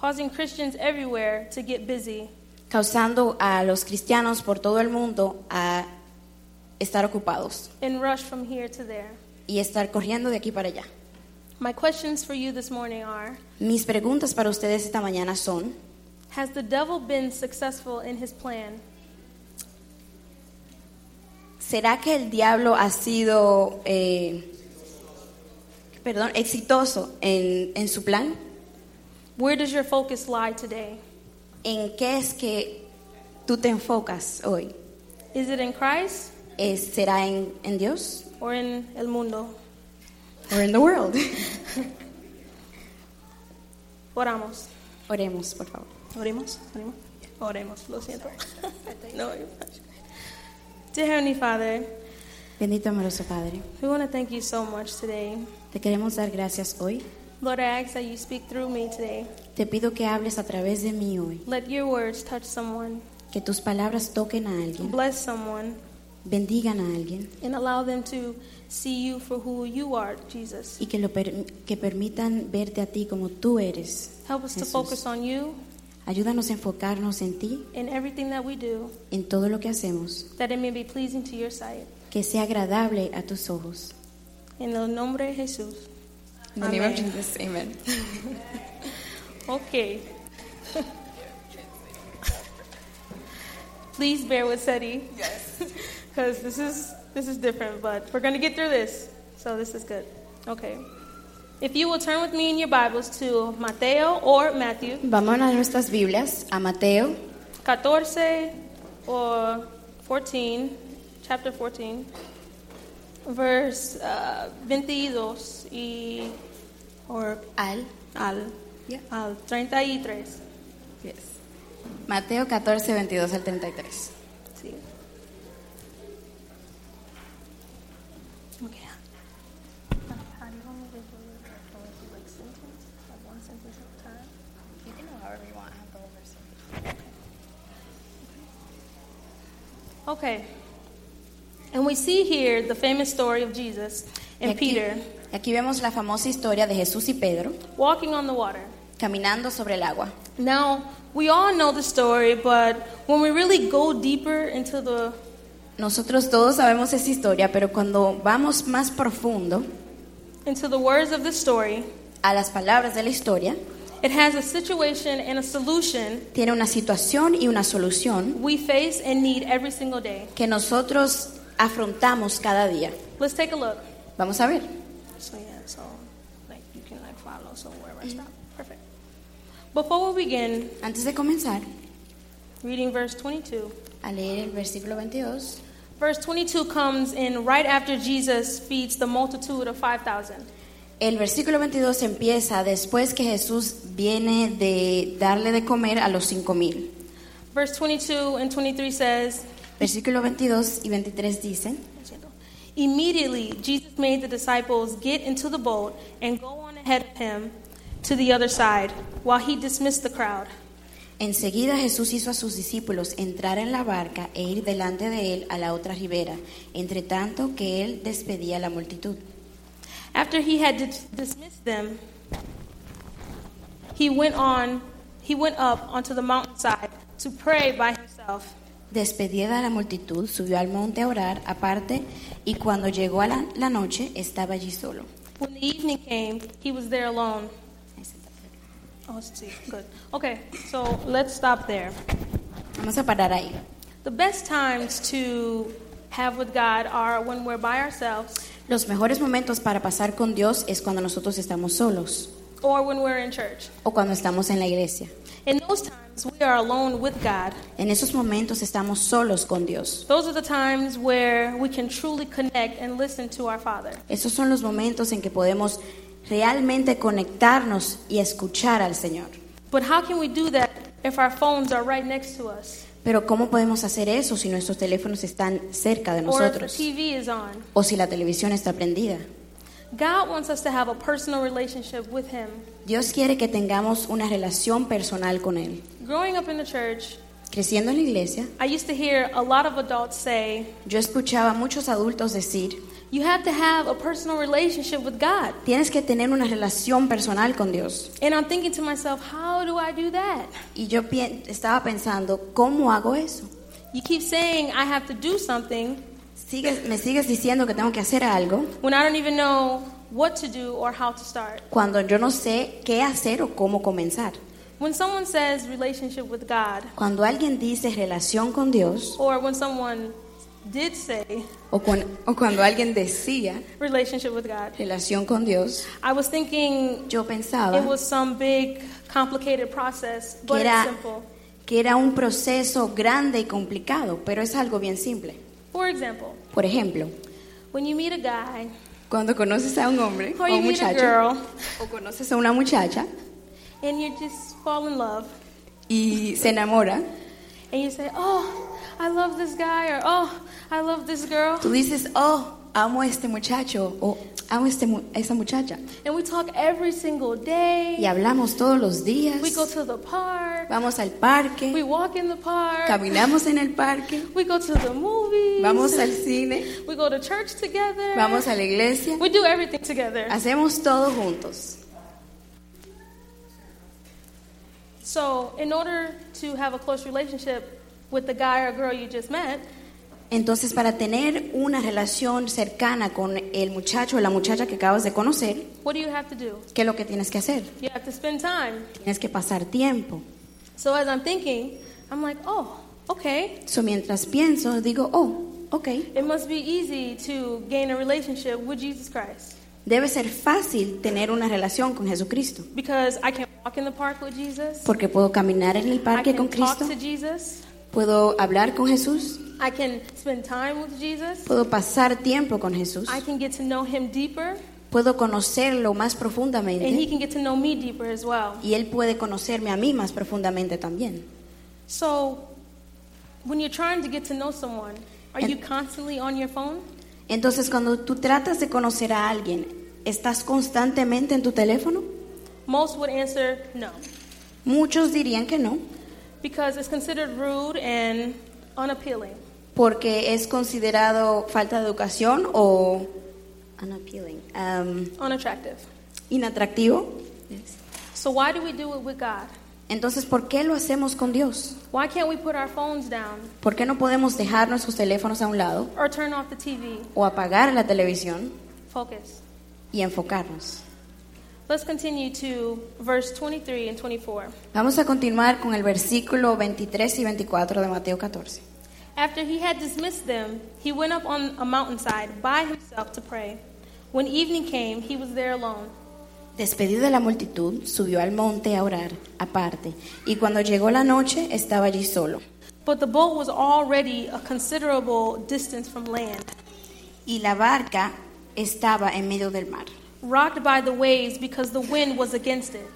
causing Christians everywhere to get busy. causando a los cristianos por todo el mundo a estar ocupados and rush from here to there. y estar corriendo de aquí para allá. My questions for you this morning are Mis preguntas para ustedes esta mañana son, Has the devil been successful in his plan? ¿Será que el diablo ha sido, eh, perdón, exitoso en, en su plan? Where does your focus lie today? ¿En qué es que tú te enfocas hoy? Is it in Christ ¿Es- ¿Será en, en Dios or in el mundo? o en the world? Oramos. Oremos, por favor. Oremos. Oremos. Oremos. Lo siento. no. Dear Heavenly Father, Bendito amoroso Padre, we want to thank you so much today. te queremos dar gracias hoy. Lord, I ask that you speak through me today. Te pido que hables a través de mí hoy, Let your words touch someone, que tus palabras toquen a alguien, bless someone, bendigan a alguien and allow them to see you for who you are, Jesus. y que, lo per- que permitan verte a ti como tú eres. Help us to focus on you Ayúdanos a enfocarnos en ti, in everything that we do, en todo lo que hacemos, that it may be pleasing to your sight. que sea agradable a tus ojos. En el nombre de Jesús. In the name of Jesus, amen. Okay. Please bear with Seti. Yes. Because this is this is different, but we're gonna get through this. So this is good. Okay. If you will turn with me in your Bibles to Mateo or Matthew Vamos a nuestras Biblias, a Mateo 14 or 14, chapter 14, verse uh, 22 y or al, al, al 33. Yes. Mateo 14, 22 al 33. Sí. Okay. How do you want me to do it? Like sentence? Like one sentence at a time? You can go however you want, have the whole verse. Okay. And we see here the famous story of Jesus Y and aquí, Peter y aquí vemos la famosa historia de Jesús y Pedro walking on the water. caminando sobre el agua. Now, we all know the story, but when we really go deeper into the Nosotros todos sabemos esa historia, pero cuando vamos más profundo into the words of the story, a las palabras de la historia, it has a situation and a solution tiene una situación y una solución we face and need every single day. que nosotros afrontamos cada día. Let's take a look. Vamos a ver. So yeah, so like you can like follow so wherever I stop. Perfect. Before we begin Antes de comenzar reading verse 22, a leer el versículo 22, verse 22 comes in right after Jesus feeds the multitude of 5,000. El versículo 22 empieza después que Jesús viene de darle de comer a los cinco mil. Verse 22 and 23 says, Versículo 22 y 23 dicen, Immediately, Jesus made the disciples get into the boat and go on ahead of him to the other side while he dismissed the crowd. Enseguida Jesús hizo a sus discípulos entrar en la barca e ir delante de él a la otra ribera, entre tanto que él despedía a la multitud. After he had dis- dismissed them, he went on he went up onto the mountainside to pray by himself. Despedida de la multitud, subió al monte a orar aparte y cuando llegó a la, la noche estaba allí solo. When the evening came, he was there alone. Oh, see. Good. Okay, so let's stop there. Vamos a parar ahí. The best times to have with God are when we're by ourselves Los mejores momentos para pasar con Dios es cuando nosotros estamos solos or when we're in church. o cuando estamos en la iglesia. In those times, we are alone with God. En esos momentos estamos solos con Dios. Those are the times where we can truly connect and listen to our Father. Esos son los momentos en que podemos realmente conectarnos y escuchar al Señor. But how can we do that if our phones are right next to us Pero ¿cómo podemos hacer eso si nuestros teléfonos están cerca de or if the nosotros TV is on? o si la televisión está prendida? God wants us to have a personal relationship with Him. Dios quiere que tengamos una relación personal con Él. Growing up in the church, Creciendo en la iglesia, I used to hear a lot of adults say, yo escuchaba a muchos adultos decir, You have to have a personal relationship with God. tienes que tener una relación personal con Dios. And I'm thinking to myself, How do I do that? Y yo estaba pensando, ¿cómo hago eso? You keep saying I have to do something Sigues- me sigues diciendo que tengo que hacer algo when I don't even know what to do or how to start. cuando yo no sé qué hacer o cómo comenzar. When someone says relationship with God, Cuando alguien dice relación con Dios or when someone did say o, cuan- o cuando alguien decía relationship with God, relación con Dios, I was thinking yo pensaba it was some big, complicated process, que but it's era, simple. que era un proceso grande y complicado, pero es algo bien simple. For example, Por ejemplo, when you meet a guy cuando conoces a un hombre o un muchacho girl o conoces a una muchacha and you just fall in love y se enamora, and you say, "Oh, I love this guy," or "Oh, I love this girl," tú dices, oh, amo a este muchacho o amo este a esa muchacha. and we talk every single day. Y hablamos todos los días, We go to the park. vamos al parque, We walk in the park. caminamos en el parque, We go to the movies. vamos al cine, We go to church together. vamos a la iglesia, We do everything together. hacemos todo juntos. So, in order to have a close relationship with the guy or girl you just met, Entonces, para tener una relación cercana con el muchacho o la muchacha que acabas de conocer, what do you have to do? ¿qué es lo que tienes que hacer? You have to spend time. Tienes que pasar tiempo. So, as I'm thinking, I'm like, oh, okay. So, mientras pienso, digo, oh, ok. It must be easy to gain a relationship with Jesus Christ Debe ser fácil tener una relación con Jesucristo, because I can walk in the park with Jesus. porque puedo caminar en el I parque can con talk Cristo, to Jesus. Puedo hablar con Jesús, I can spend time with Jesus. puedo pasar tiempo con Jesús, I can get to know him deeper, puedo conocerlo más and he profundamente can get to know me deeper as well. y Él puede conocerme a mí más profundamente también. So, when you're trying to get to know someone, are you constantly on your phone? Entonces, cuando tú tratas de conocer a alguien, ¿estás constantemente en tu teléfono? Most would answer no, Muchos dirían que no, because it's considered rude and unappealing. porque es considerado falta de educación o unappealing, um, Unattractive. inatractivo. So, why do we do it with God? Entonces, ¿por qué lo hacemos con Dios? Why can't we put our phones down ¿Por qué no podemos dejar nuestros teléfonos a un lado or turn off the TV? o apagar la televisión Focus. y enfocarnos? Let's continue to verse 23 and 24. Vamos a continuar con el versículo 23 y 24 de Mateo 14. After he had dismissed them, he went up on a mountainside by himself to pray. When evening came, he was there alone. Despedido de la multitud, subió al monte a orar aparte, y cuando llegó la noche estaba allí solo. But the boat was already a considerable distance from land, Y la barca estaba en medio del mar, rocked by the waves because the wind was against it.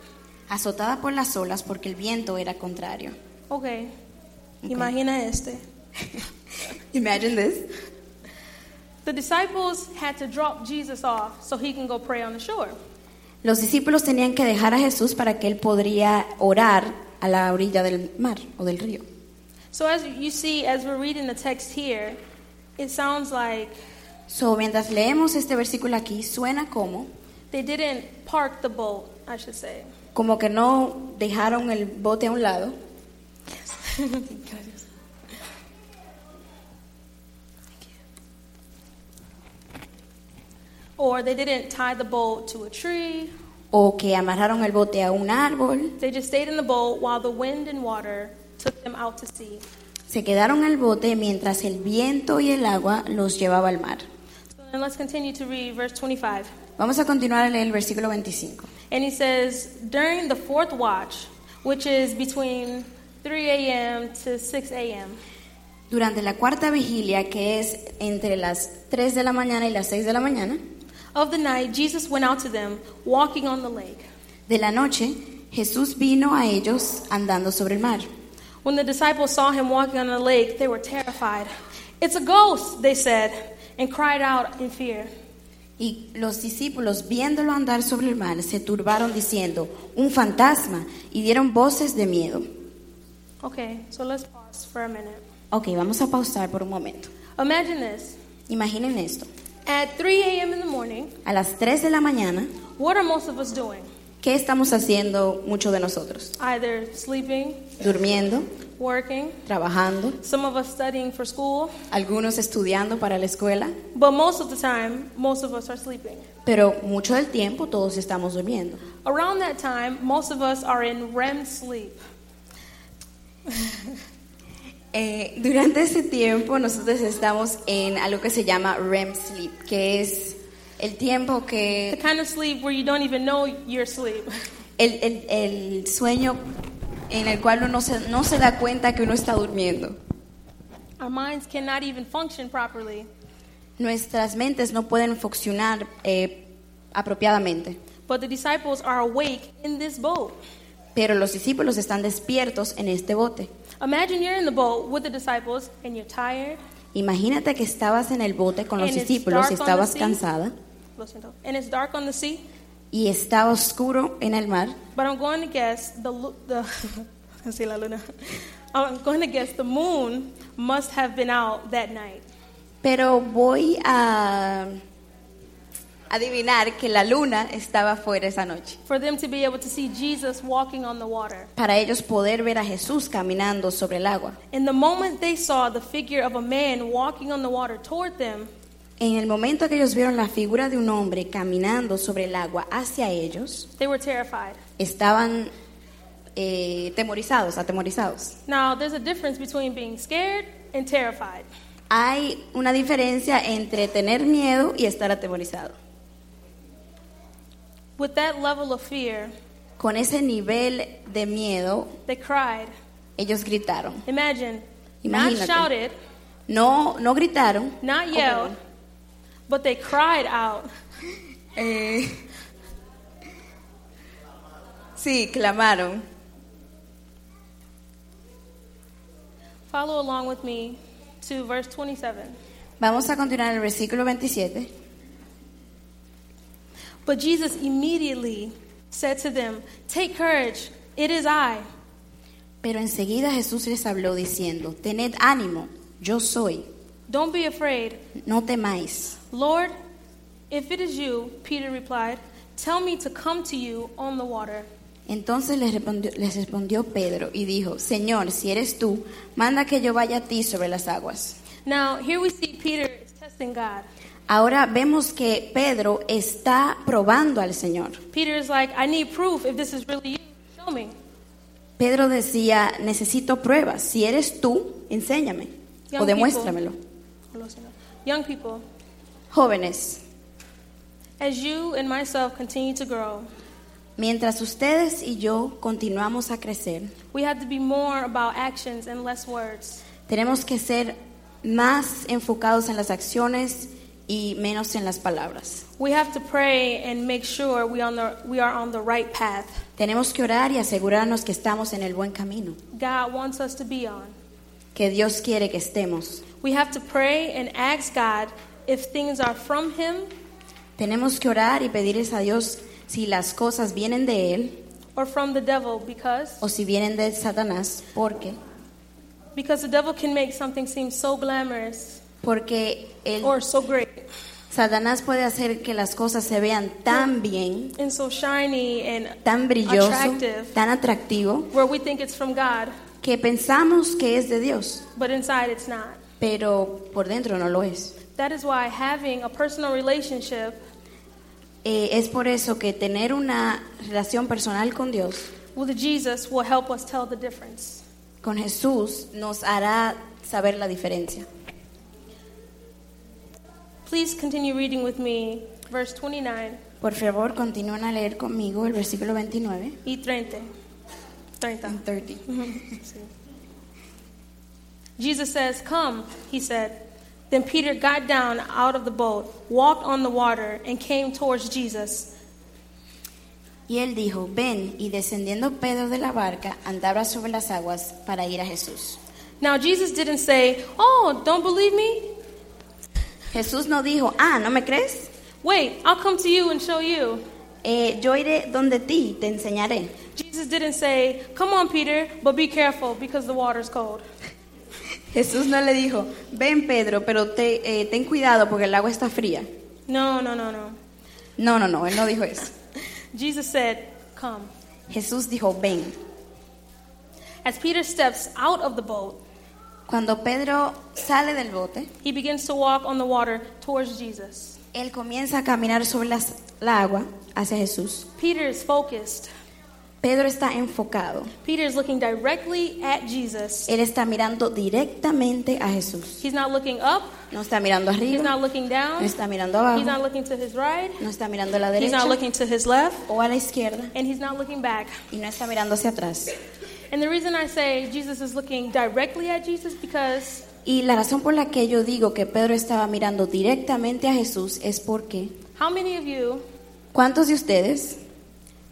azotada por las olas porque el viento era contrario. Okay. Imagina este. Imagine this. The disciples had to drop Jesus off so he can go pray on the shore. Los discípulos tenían que dejar a Jesús para que él podría orar a la orilla del mar o del río. So as you see, as we're reading the text here, it sounds like So, mientras leemos este versículo aquí, suena como, they didn't park the boat, I should say. como que no dejaron el bote a un lado, or they didn't tie the boat to a tree. o que amarraron el bote a un árbol, They just stayed in the boat while the wind and water took them out to sea. se quedaron en el bote mientras el viento y el agua los llevaba al mar. And let's continue to read verse 25. Vamos a continuar a leer el versículo 25. And he says, During the fourth watch, which is between 3 a.m. to 6 a.m., Durante la cuarta vigilia, que es entre las 3 de la mañana y las 6 de la mañana, of the night, Jesus went out to them, walking on the lake. de la noche, Jesús vino a ellos andando sobre el mar. When the disciples saw him walking on the lake, they were terrified. It's a ghost, they said, and cried out in fear. Y los discípulos, viéndolo andar sobre el mar, se turbaron diciendo, un fantasma, y dieron voces de miedo. Okay, so let's pause for a minute. Ok, vamos a pausar por un momento. Imagine this. Imaginen esto. At 3 a.m. in the morning, A las 3 de la mañana, what are most of us doing? ¿qué estamos haciendo muchos de nosotros? Either sleeping, Durmiendo, working, trabajando, some of us studying for school, algunos estudiando para la escuela, but most of the time, most of us are sleeping. pero mucho del tiempo todos estamos durmiendo. Around that time, most of us are in REM sleep. Eh, durante ese tiempo nosotros estamos en algo que se llama REM sleep, que es el tiempo The que kind of sleep where you don't even know you're asleep. el, el- el sueño en el cual uno se- no se da cuenta que uno está durmiendo. Our minds cannot even function properly. Nuestras mentes no pueden funcionar eh, apropiadamente, But the disciples are awake in this boat. pero los discípulos están despiertos en este bote. Imagine you're in the boat with the disciples and you're tired. Imagínate que estabas en el bote con los And it's discípulos y estabas cansada. And it's dark on the sea. Y estaba oscuro en el mar But I'm going to guess the the la luna. I'm going to guess the moon must have been out that night. Pero voy a adivinar que la luna estaba fuera esa noche. For them to be able to see Jesus walking on the water. Para ellos poder ver a Jesús caminando sobre el agua. And the moment they saw the figure of a man walking on the water toward them, En el momento que ellos vieron la figura de un hombre caminando sobre el agua hacia ellos, they were terrified. estaban eh, temorizados, atemorizados. Now, there's a difference between being scared and terrified. Hay una diferencia entre tener miedo y estar atemorizado. With that level of fear, Con ese nivel de miedo, they cried. ellos gritaron. Imagine, not Imagínate. shouted, No, no gritaron. not yelled, but they cried out. Eh, sí, clamaron. Follow along with me to verse 27. Vamos a continuar el versículo 27. But Jesus immediately said to them, Take courage, it is I. Pero enseguida Jesús les habló diciendo, tened ánimo, yo soy, Don't be afraid. no temáis. Lord, if it is you, Peter replied, tell me to come to you on the water. Entonces les respondió, les respondió Pedro y dijo, Señor, si eres tú, manda que yo vaya a ti sobre las aguas. Now, here we see Peter is testing God. Ahora vemos que Pedro está probando al Señor. Peter is like, I need proof if this is really you. Show me. Pedro decía, necesito pruebas, si eres tú, enséñame Young o demuéstramelo. Young people, Jóvenes, as you and myself continue to grow, mientras ustedes y yo continuamos a crecer, we have to be more about actions and less words. tenemos que ser más enfocados en las acciones y menos en las palabras. We have to pray and make sure we, on the, we are on the right path Tenemos que orar y asegurarnos que estamos en el buen camino, God wants us to be on. Que Dios quiere que estemos. We have to pray and ask God if things are from Him Tenemos que orar y pedirles a Dios si las cosas vienen de Él or from the devil because o si vienen de Satanás, porque because the devil can make something seem so glamorous porque el, or so great. Satanás puede hacer que las cosas se vean tan bien, and so shiny and tan brilloso, attractive, tan atractivo, where we think it's from God, que pensamos que es de Dios, but inside it's not. pero por dentro no lo es. That is why having a personal relationship Eh, es por eso que tener una relación personal con Dios, with Jesus will help us tell the difference. con Jesús, nos hará saber la diferencia. Please continue reading with me verse 29 Por favor, continúen a leer conmigo el versículo 29 y 30. 30. and 30. Jesus says, Come, he said. Then Peter got down out of the boat, walked on the water, and came towards Jesus. Y él dijo, ven, y descendiendo Pedro de la barca, andaba sobre las aguas para ir a Jesús. Now, Jesus didn't say, Oh, don't believe me? Jesús no dijo, ah, ¿no me crees? Wait, I'll come to you and show you. Eh, yo iré donde ti, te enseñaré. Jesus didn't say, Come on, Peter, but be careful because the water's cold. Jesús no le dijo, ven Pedro, pero te, eh, ten cuidado porque el agua está fría. No, no, no, no. No, no, no, él no dijo eso. Jesus said, Come. Jesús dijo, ven. As Peter steps out of the boat, Cuando Pedro sale del bote, he begins to walk on the water towards Jesus. Él comienza a caminar sobre las- la agua hacia Jesús. Peter is focused. Pedro está enfocado. Peter is looking directly at Jesus. Él está mirando directamente a Jesús. He's not looking up. No está mirando He's arriba, not looking down. no está mirando He's abajo, not looking to his right. no está mirando a la He's derecha not looking to his left. o a la izquierda And he's not looking back. y no está mirando hacia atrás. And the reason I say Jesus is looking directly at Jesus because Y la razón por la que yo digo que Pedro estaba mirando directamente a Jesús es porque how many of you ¿cuántos de ustedes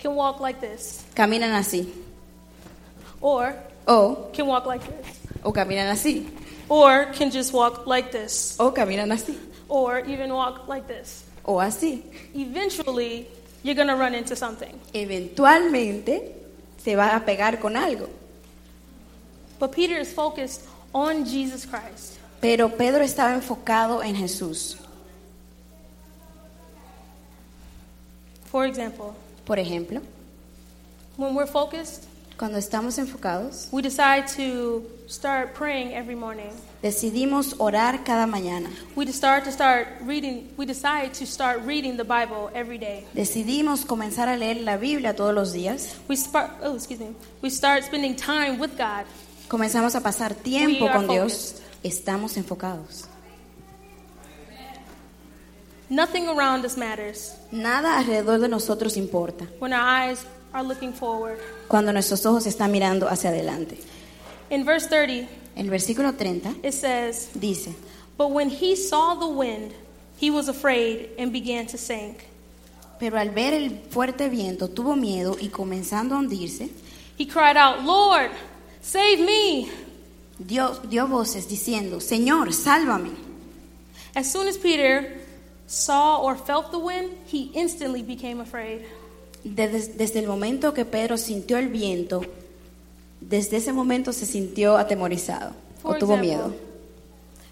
can walk like this? caminan así? Or O, can walk like this? o caminan así, Or can just walk like this? o caminan así, Or even walk like this? o así. Eventually, you're going to run into something. Eventualmente se va a pegar con algo. But Peter is focused on Jesus Christ. Pero Pedro estaba enfocado en Jesús. For example, Por ejemplo, when we're focused, cuando estamos enfocados, we decide to start praying every morning. decidimos orar cada mañana. We start to start reading. We decide to start reading the Bible every day. Decidimos comenzar a leer la Biblia todos los días. We start. Oh, excuse me. We start spending time with God. Comenzamos a pasar tiempo con Dios. Estamos enfocados. Nothing around us matters Nada alrededor de nosotros importa when our eyes are looking forward. cuando nuestros ojos están mirando hacia adelante. In verse 30, El versículo 30 it says, dice, "But when he saw the wind, he was afraid and began to sink. pero al ver el fuerte viento tuvo miedo y comenzando a hundirse, He cried out, Lord, save me!" dio, dio voces diciendo, Señor, sálvame. As soon as Peter saw or felt the wind, he instantly became afraid. Desde, desde el momento que Pedro sintió el viento, desde ese momento se sintió atemorizado o For tuvo example, miedo.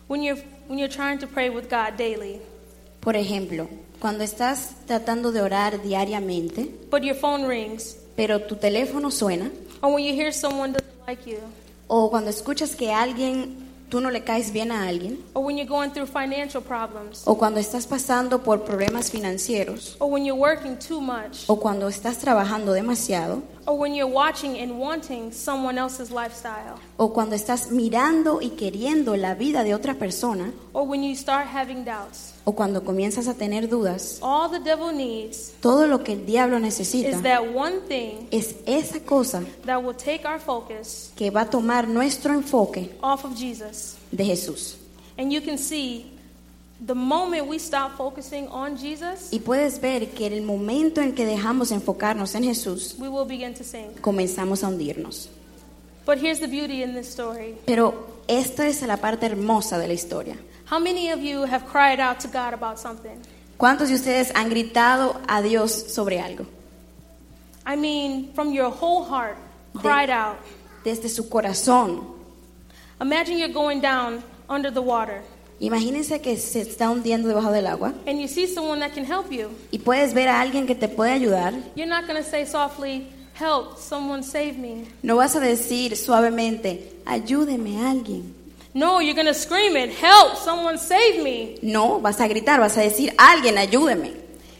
When you're when you're trying to pray with God daily, Por ejemplo, cuando estás tratando de orar diariamente, but your phone rings, pero tu teléfono suena, or when you hear someone doesn't like you, o cuando escuchas que alguien, tú no le caes bien a alguien, or when you're going through financial problems, o cuando estás pasando por problemas financieros, or when you're working too much, o cuando estás trabajando demasiado, or when you're watching and wanting someone else's lifestyle, o cuando estás mirando y queriendo la vida de otra persona, or when you start having doubts. O cuando comienzas a tener dudas, All the devil needs todo lo que el diablo necesita is that one thing es esa cosa that will take our focus que va a tomar nuestro enfoque off of Jesus. de Jesús. And you can see the moment we stop focusing on Jesus, Y puedes ver que en el momento en que dejamos enfocarnos en Jesús, we will begin to sink. comenzamos a hundirnos. But here's the beauty in this story. Pero esta es la parte hermosa de la historia. How many of you have cried out to God about something? ¿Cuántos de ustedes han gritado a Dios sobre algo? I mean, from your whole heart, cried out. Desde su corazón. Imagine you're going down under the water. Imagínense que se está hundiendo debajo del agua and you see someone that can help you. y puedes ver a alguien que te puede ayudar. You're not going to say softly, Help, someone save me. No vas a decir suavemente, ayúdeme a alguien. No, you're going to scream it, Help, someone save me. No, vas a gritar, vas a decir, alguien ayúdeme.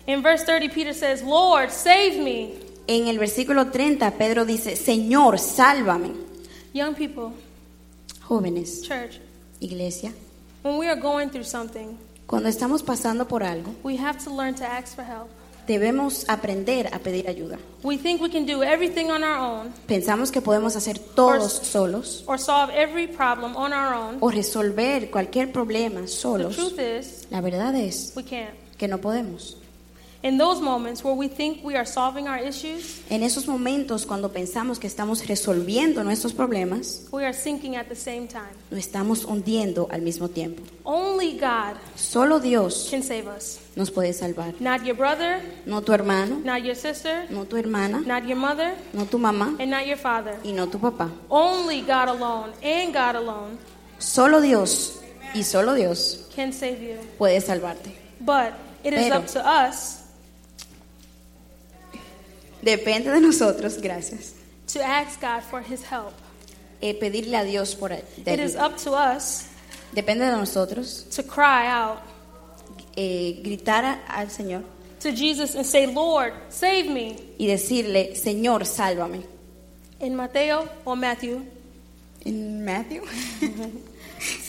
In verse 30, Peter says, Lord, save me. En el versículo 30, Pedro dice, Señor, sálvame. Young people, Jóvenes, church, iglesia, when we are going through something, cuando estamos pasando por algo, we have to learn to ask for help. Debemos aprender a pedir ayuda. We think we can do everything on our own Pensamos que podemos hacer todos solos or solve every problem on our own. o resolver cualquier problema The solos. truth is, La verdad es we can't. que no podemos. In those moments where we think we are solving our issues, En esos momentos cuando pensamos que estamos resolviendo nuestros problemas, we are sinking at the same time. nos estamos hundiendo al mismo tiempo. Only God Solo Dios can save us. nos puede salvar. Not your brother, No tu hermano, not your sister, no tu hermana, not your mother, no tu mamá and not your father. y no tu papá. Only God alone and God alone Solo Dios y solo Dios can save you. puede salvarte. But it is Pero- up to us Depende de nosotros, gracias. to ask God for his help. Eh, pedirle a Dios por de It is up to us Depende de nosotros to cry out eh, gritar a- al Señor to Jesus and say, Lord, save me. y decirle, Señor, sálvame. In Mateo or Matthew En Mateo,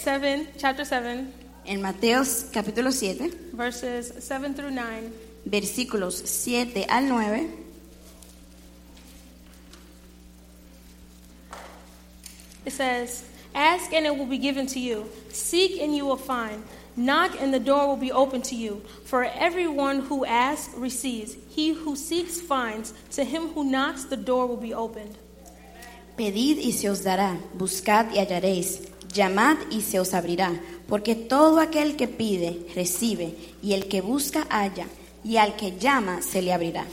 7, chapter 7, en Mateo capítulo 7, verses 7 through 9. versículos 7 al 9, It says, Ask and it will be given to you. Seek and you will find. Knock and the door will be open to you. For everyone who asks receives. He who seeks finds. To him who knocks, the door will be opened. Pedid y se os dará, buscad y hallaréis, llamad y se os abrirá, porque todo aquel que pide, recibe, y el que busca, halla, y al que llama, se le abrirá.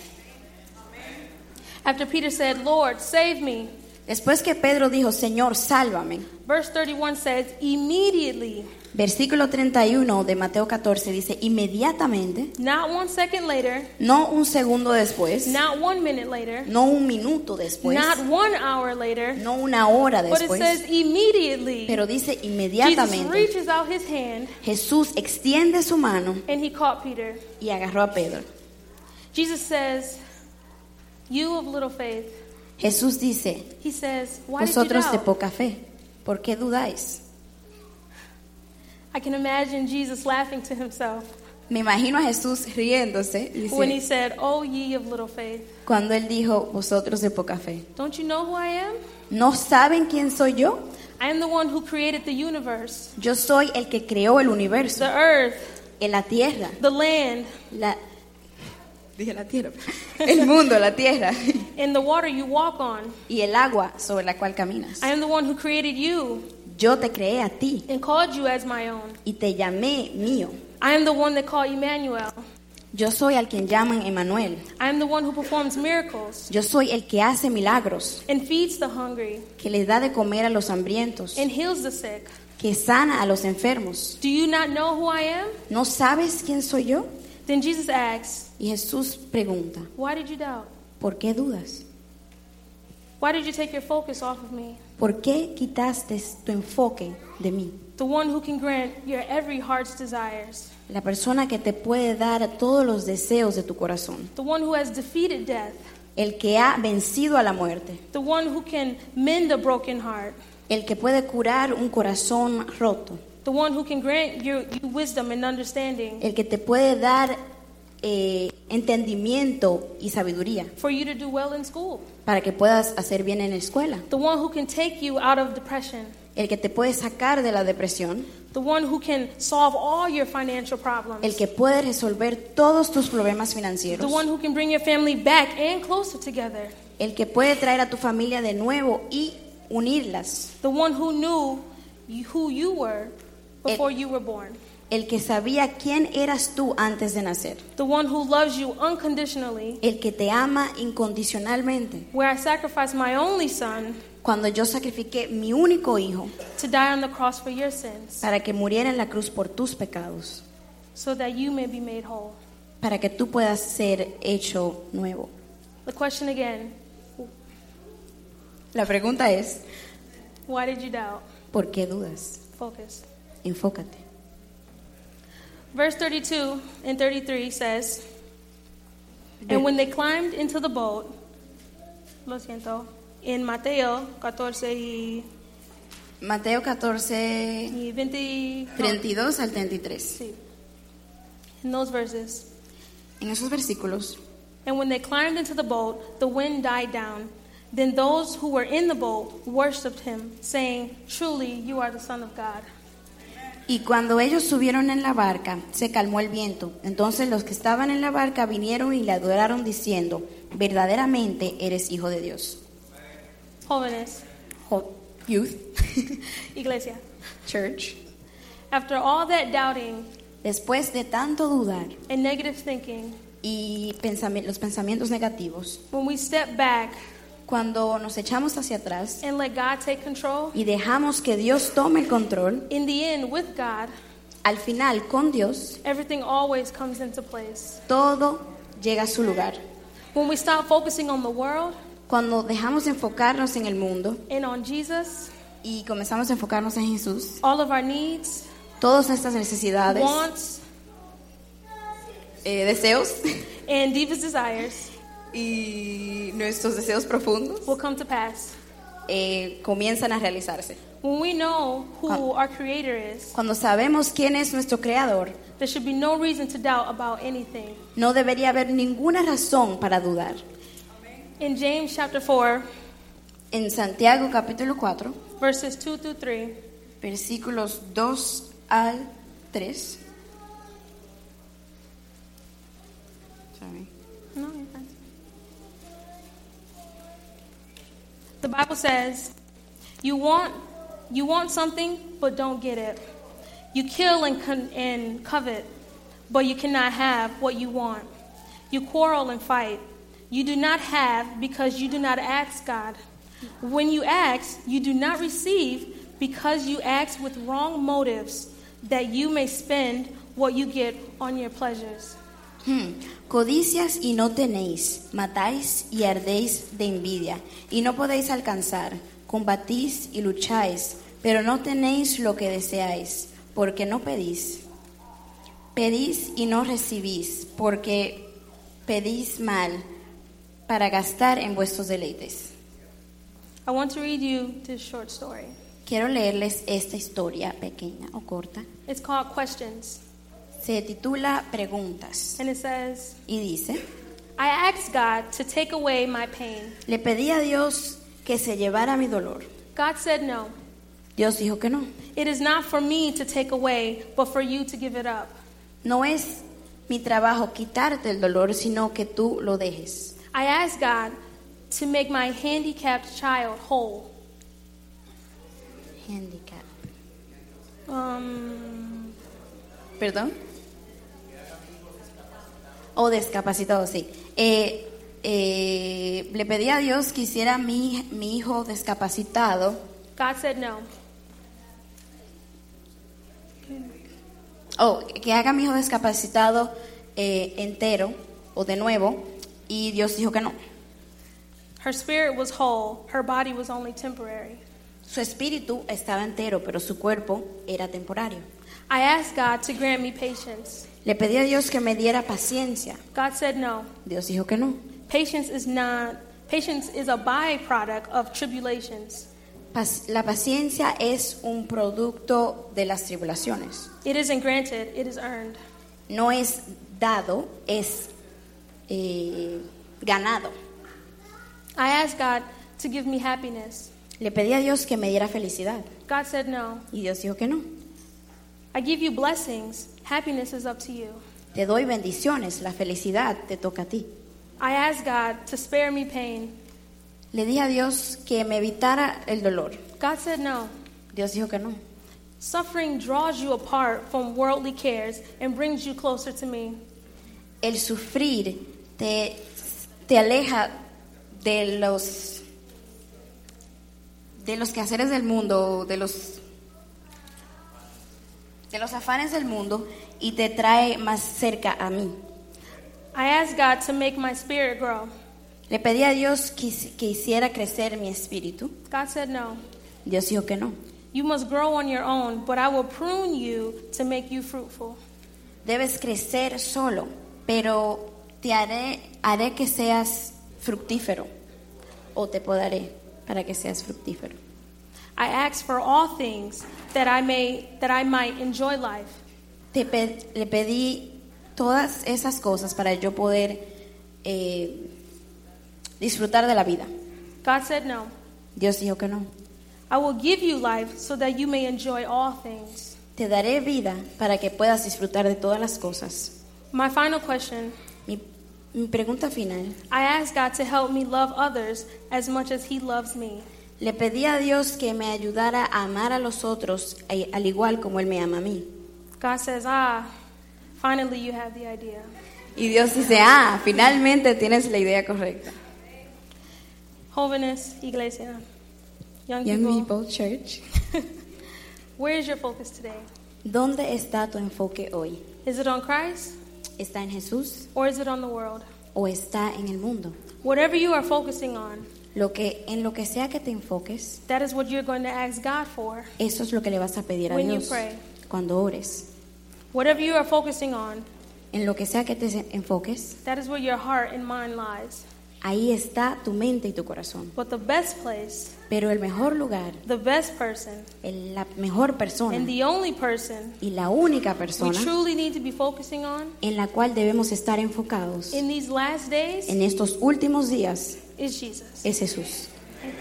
After Peter said, Lord, save me, Después que Pedro dijo, Señor, sálvame, verse 31 says, Immediately, versículo 31 de Mateo 14 dice, inmediatamente, not one second later, no un segundo después, not one minute later, no un minuto después, not one hour later, no una hora but it después, says immediately. pero dice Jesus inmediatamente, reaches out his hand Jesús extiende su mano and he caught Peter. y agarró a Pedro. Jesus says, You of little faith. Jesús dice, He says, Why did you vosotros de doubt? poca fe, ¿por qué dudáis? I can imagine Jesus laughing to himself Me imagino a Jesús riéndose when he said, Oh, ye of little faith. cuando él dijo, vosotros de poca fe. Don't you know who I am? ¿No saben quién soy yo? I am the one who created the universe, Yo soy el que creó el universo, the earth, en la tierra, the land, la, dije la tierra, el mundo, la tierra, and the water you walk on. y el agua sobre la cual caminas. I am the one who created you Yo te creé a ti and called you as my own. y te llamé mío. I am the one that called Emmanuel. Yo soy al quien llaman Emanuel. I am the one who performs miracles Yo soy el que hace milagros, and feeds the hungry que les da de comer a los hambrientos, and heals the sick. que sana a los enfermos. Do you not know who I am? ¿No sabes quién soy yo? Then Jesus asks, Y Jesús pregunta, Why did you doubt? ¿por qué dudas? Why did you take your focus off of me? ¿Por qué quitaste tu enfoque de mí? The one who can grant your every heart's desires. La persona que te puede dar todos los deseos de tu corazón. The one who has defeated death. El que ha vencido a la muerte. The one who can mend a broken heart. El que puede curar un corazón roto. The one who can grant you, you wisdom and understanding El que te puede dar eh, entendimiento y sabiduría for you to do well in school. para que puedas hacer bien en la escuela. The one who can take you out of depression. El que te puede sacar de la depresión. The one who can solve all your financial problems. El que puede resolver todos tus problemas The financieros. one who can bring your family back and closer together. El que puede traer a tu familia de nuevo y unirlas. The one who knew who you were before you were born. El que sabía quién eras tú antes de nacer. The one who loves you unconditionally. El que te ama incondicionalmente. Where I sacrificed my only son cuando yo sacrifiqué mi único hijo to die on the cross for your sins para que muriera en la cruz por tus pecados, so that you may be made whole. para que tú puedas ser hecho nuevo. The question again La pregunta es, why did you doubt? ¿por qué dudas? Focus. Enfócate. Verse 32 and 33 says, And when they climbed into the boat, lo siento, in Mateo 14 y, Mateo 14, y 20, no, 32 al 33. sí, in those verses. En esos versículos, And when they climbed into the boat, the wind died down. Then those who were in the boat worshipped him, saying, Truly, you are the Son of God. Y cuando ellos subieron en la barca, se calmó el viento. Entonces los que estaban en la barca vinieron y le adoraron diciendo, verdaderamente eres hijo de Dios. Jóvenes, Jo- Youth, iglesia. church. After all that doubting Después de tanto dudar and negative thinking, y pensami- los pensamientos negativos, when we step back cuando nos echamos hacia atrás and let God take control, y dejamos que Dios tome el control, in the end, with God, al final con Dios, everything always comes into place. todo llega a su lugar. When we stop focusing on the world Cuando dejamos de enfocarnos en el mundo and on Jesus, y comenzamos a enfocarnos en Jesús, all of our needs, todas nuestras necesidades, wants, eh, deseos and deepest desires y nuestros deseos profundos will come to pass. eh, comienzan a realizarse. When we know who our Creator is, Cuando sabemos quién es nuestro Creador, there should be no reason to doubt about anything. no debería haber ninguna razón para dudar. In James chapter 4, En Santiago capítulo 4, verses 2 through 3, versículos 2 al 3. Sorry. No, The Bible says, "You want you want something, but don't get it. You kill and con- and covet, but you cannot have what you want. You quarrel and fight. You do not have because you do not ask God. When you ask, you do not receive because you ask with wrong motives, that you may spend what you get on your pleasures." Hmm. Codicias y no tenéis, matáis y ardéis de envidia, y no podéis alcanzar, combatís y lucháis, pero no tenéis lo que deseáis, porque no pedís. Pedís y no recibís, porque pedís mal, para gastar en vuestros deleites. I want to read you this short story. Quiero leerles esta historia pequeña o corta. It's called Questions. Se titula Preguntas And it says, y dice, I asked God to take away my pain. le pedí a Dios que se llevara mi dolor. God said no. Dios dijo que no. It is not for me to take away, but for you to give it up. No es mi trabajo quitarte el dolor, sino que tú lo dejes. I asked God to make my handicapped child whole. Handicap. Um, ¿Perdón? O discapacitado, sí. Eh, eh, le pedí a Dios que hiciera mi, mi hijo discapacitado. God said no. O que haga mi hijo discapacitado eh, entero o de nuevo. Y Dios dijo que no. Her spirit was whole, her body was only temporary. Su espíritu estaba entero, pero su cuerpo era temporario. I asked God to grant me patience. Le pedí a Dios que me diera paciencia. God said no. Dios dijo que no. Patience is not patience is a byproduct of tribulations. La paciencia es un producto de las tribulaciones. It isn't granted, it is earned. No es dado, es eh, ganado. I asked God to give me happiness. Le pedí a Dios que me diera felicidad. God said no. Y Dios dijo que no. I give you blessings. Happiness is up to you. Te doy bendiciones, la felicidad te toca a ti. I asked God to spare me pain. Le dije a Dios que me evitara el dolor. God said no. Dios dijo que no. Suffering draws you apart from worldly cares and brings you closer to me. El sufrir te, te aleja de los de los quehaceres del mundo, de los de los afanes del mundo y te trae más cerca a mí. I asked God to make my spirit grow. Le pedí a Dios que, que hiciera crecer mi espíritu. God said no. Dios dijo que no. You must grow on your own, but I will prune you to make you fruitful. Debes crecer solo, pero te haré, haré que seas fructífero o te podaré para que seas fructífero. I ask for all things that I may that I might enjoy life. Te pe- le pedí todas esas cosas para yo poder eh, disfrutar de la vida. God said no. Dios dijo que no. I will give you life so that you may enjoy all things. Te daré vida para que puedas disfrutar de todas las cosas. My final question Mi, mi pregunta final. I asked God to help me love others as much as He loves me. Le pedí a Dios que me ayudara a amar a los otros eh, al igual como Él me ama a mí. God says, Ah, finally you have the idea. Y Dios dice, ah, finalmente tienes la idea correcta. Holiness, Iglesia, young, Young people, People Church, where is your focus today? ¿dónde está tu enfoque hoy? Is it on Christ ¿Está en Jesús or is it on the world? o está en el mundo? Whatever you are focusing on, Lo que, en lo que sea que te enfoques, that is what you're going to ask God for. eso es lo que le vas a pedir a When you Dios pray. cuando ores. Whatever you are focusing on, En lo que sea que te enfoques, that is where your heart and mind lies. ahí está tu mente y tu corazón. But the best place, Pero el mejor lugar, the best person, el- la mejor persona and the only person y la única we persona truly need to be focusing on en la cual debemos estar enfocados in these last days en estos últimos días is Jesus. es Jesús.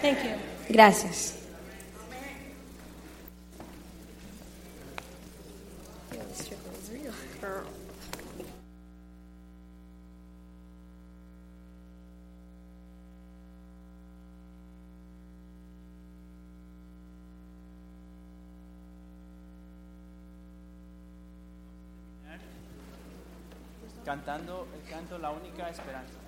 Thank you. Gracias. Cantando el canto La única esperanza.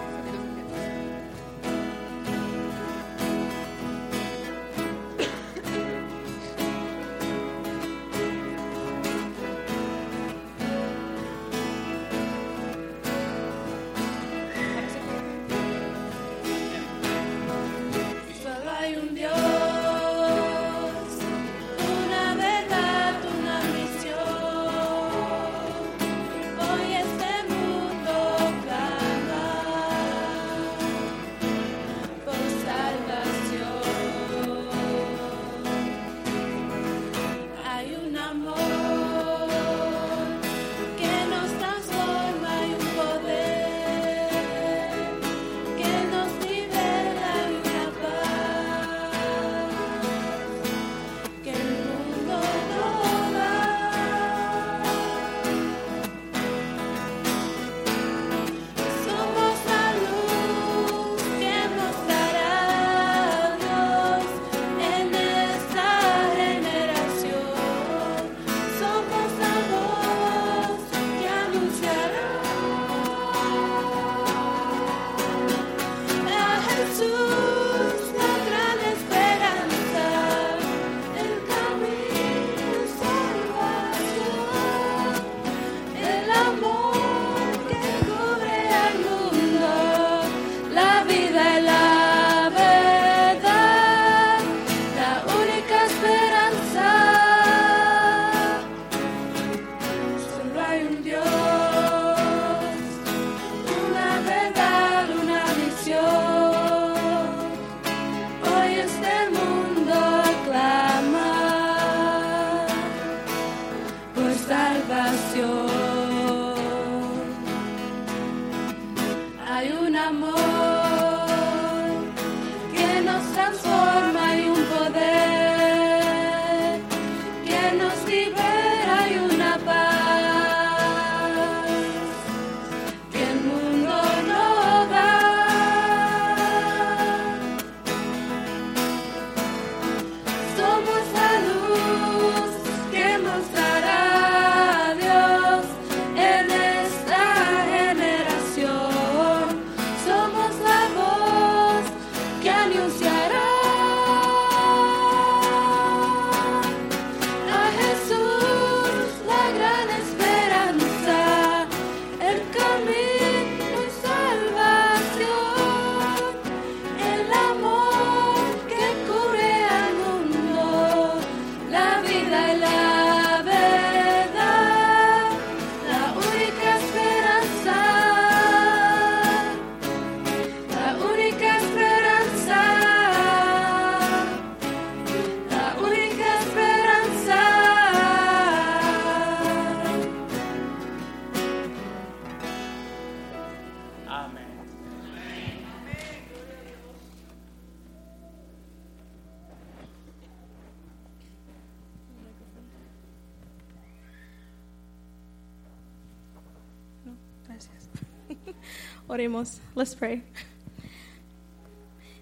Let's pray.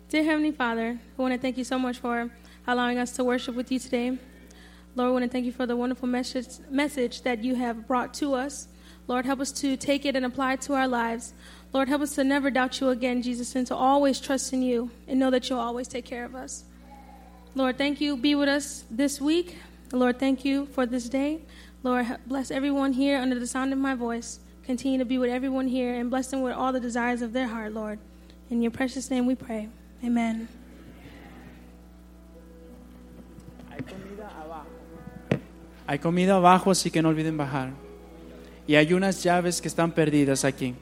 Dear Heavenly Father, we want to thank you so much for allowing us to worship with you today. Lord, we want to thank you for the wonderful message, message that you have brought to us. Lord, help us to take it and apply it to our lives. Lord, help us to never doubt you again, Jesus, and to always trust in you and know that you'll always take care of us. Lord, thank you. Be with us this week. Lord, thank you for this day. Lord, bless everyone here under the sound of my voice. Continue to be with everyone here and bless them with all the desires of their heart, Lord. In your precious name we pray. Amen. Hay comida abajo, así que no olviden bajar. Y hay unas llaves que están perdidas aquí.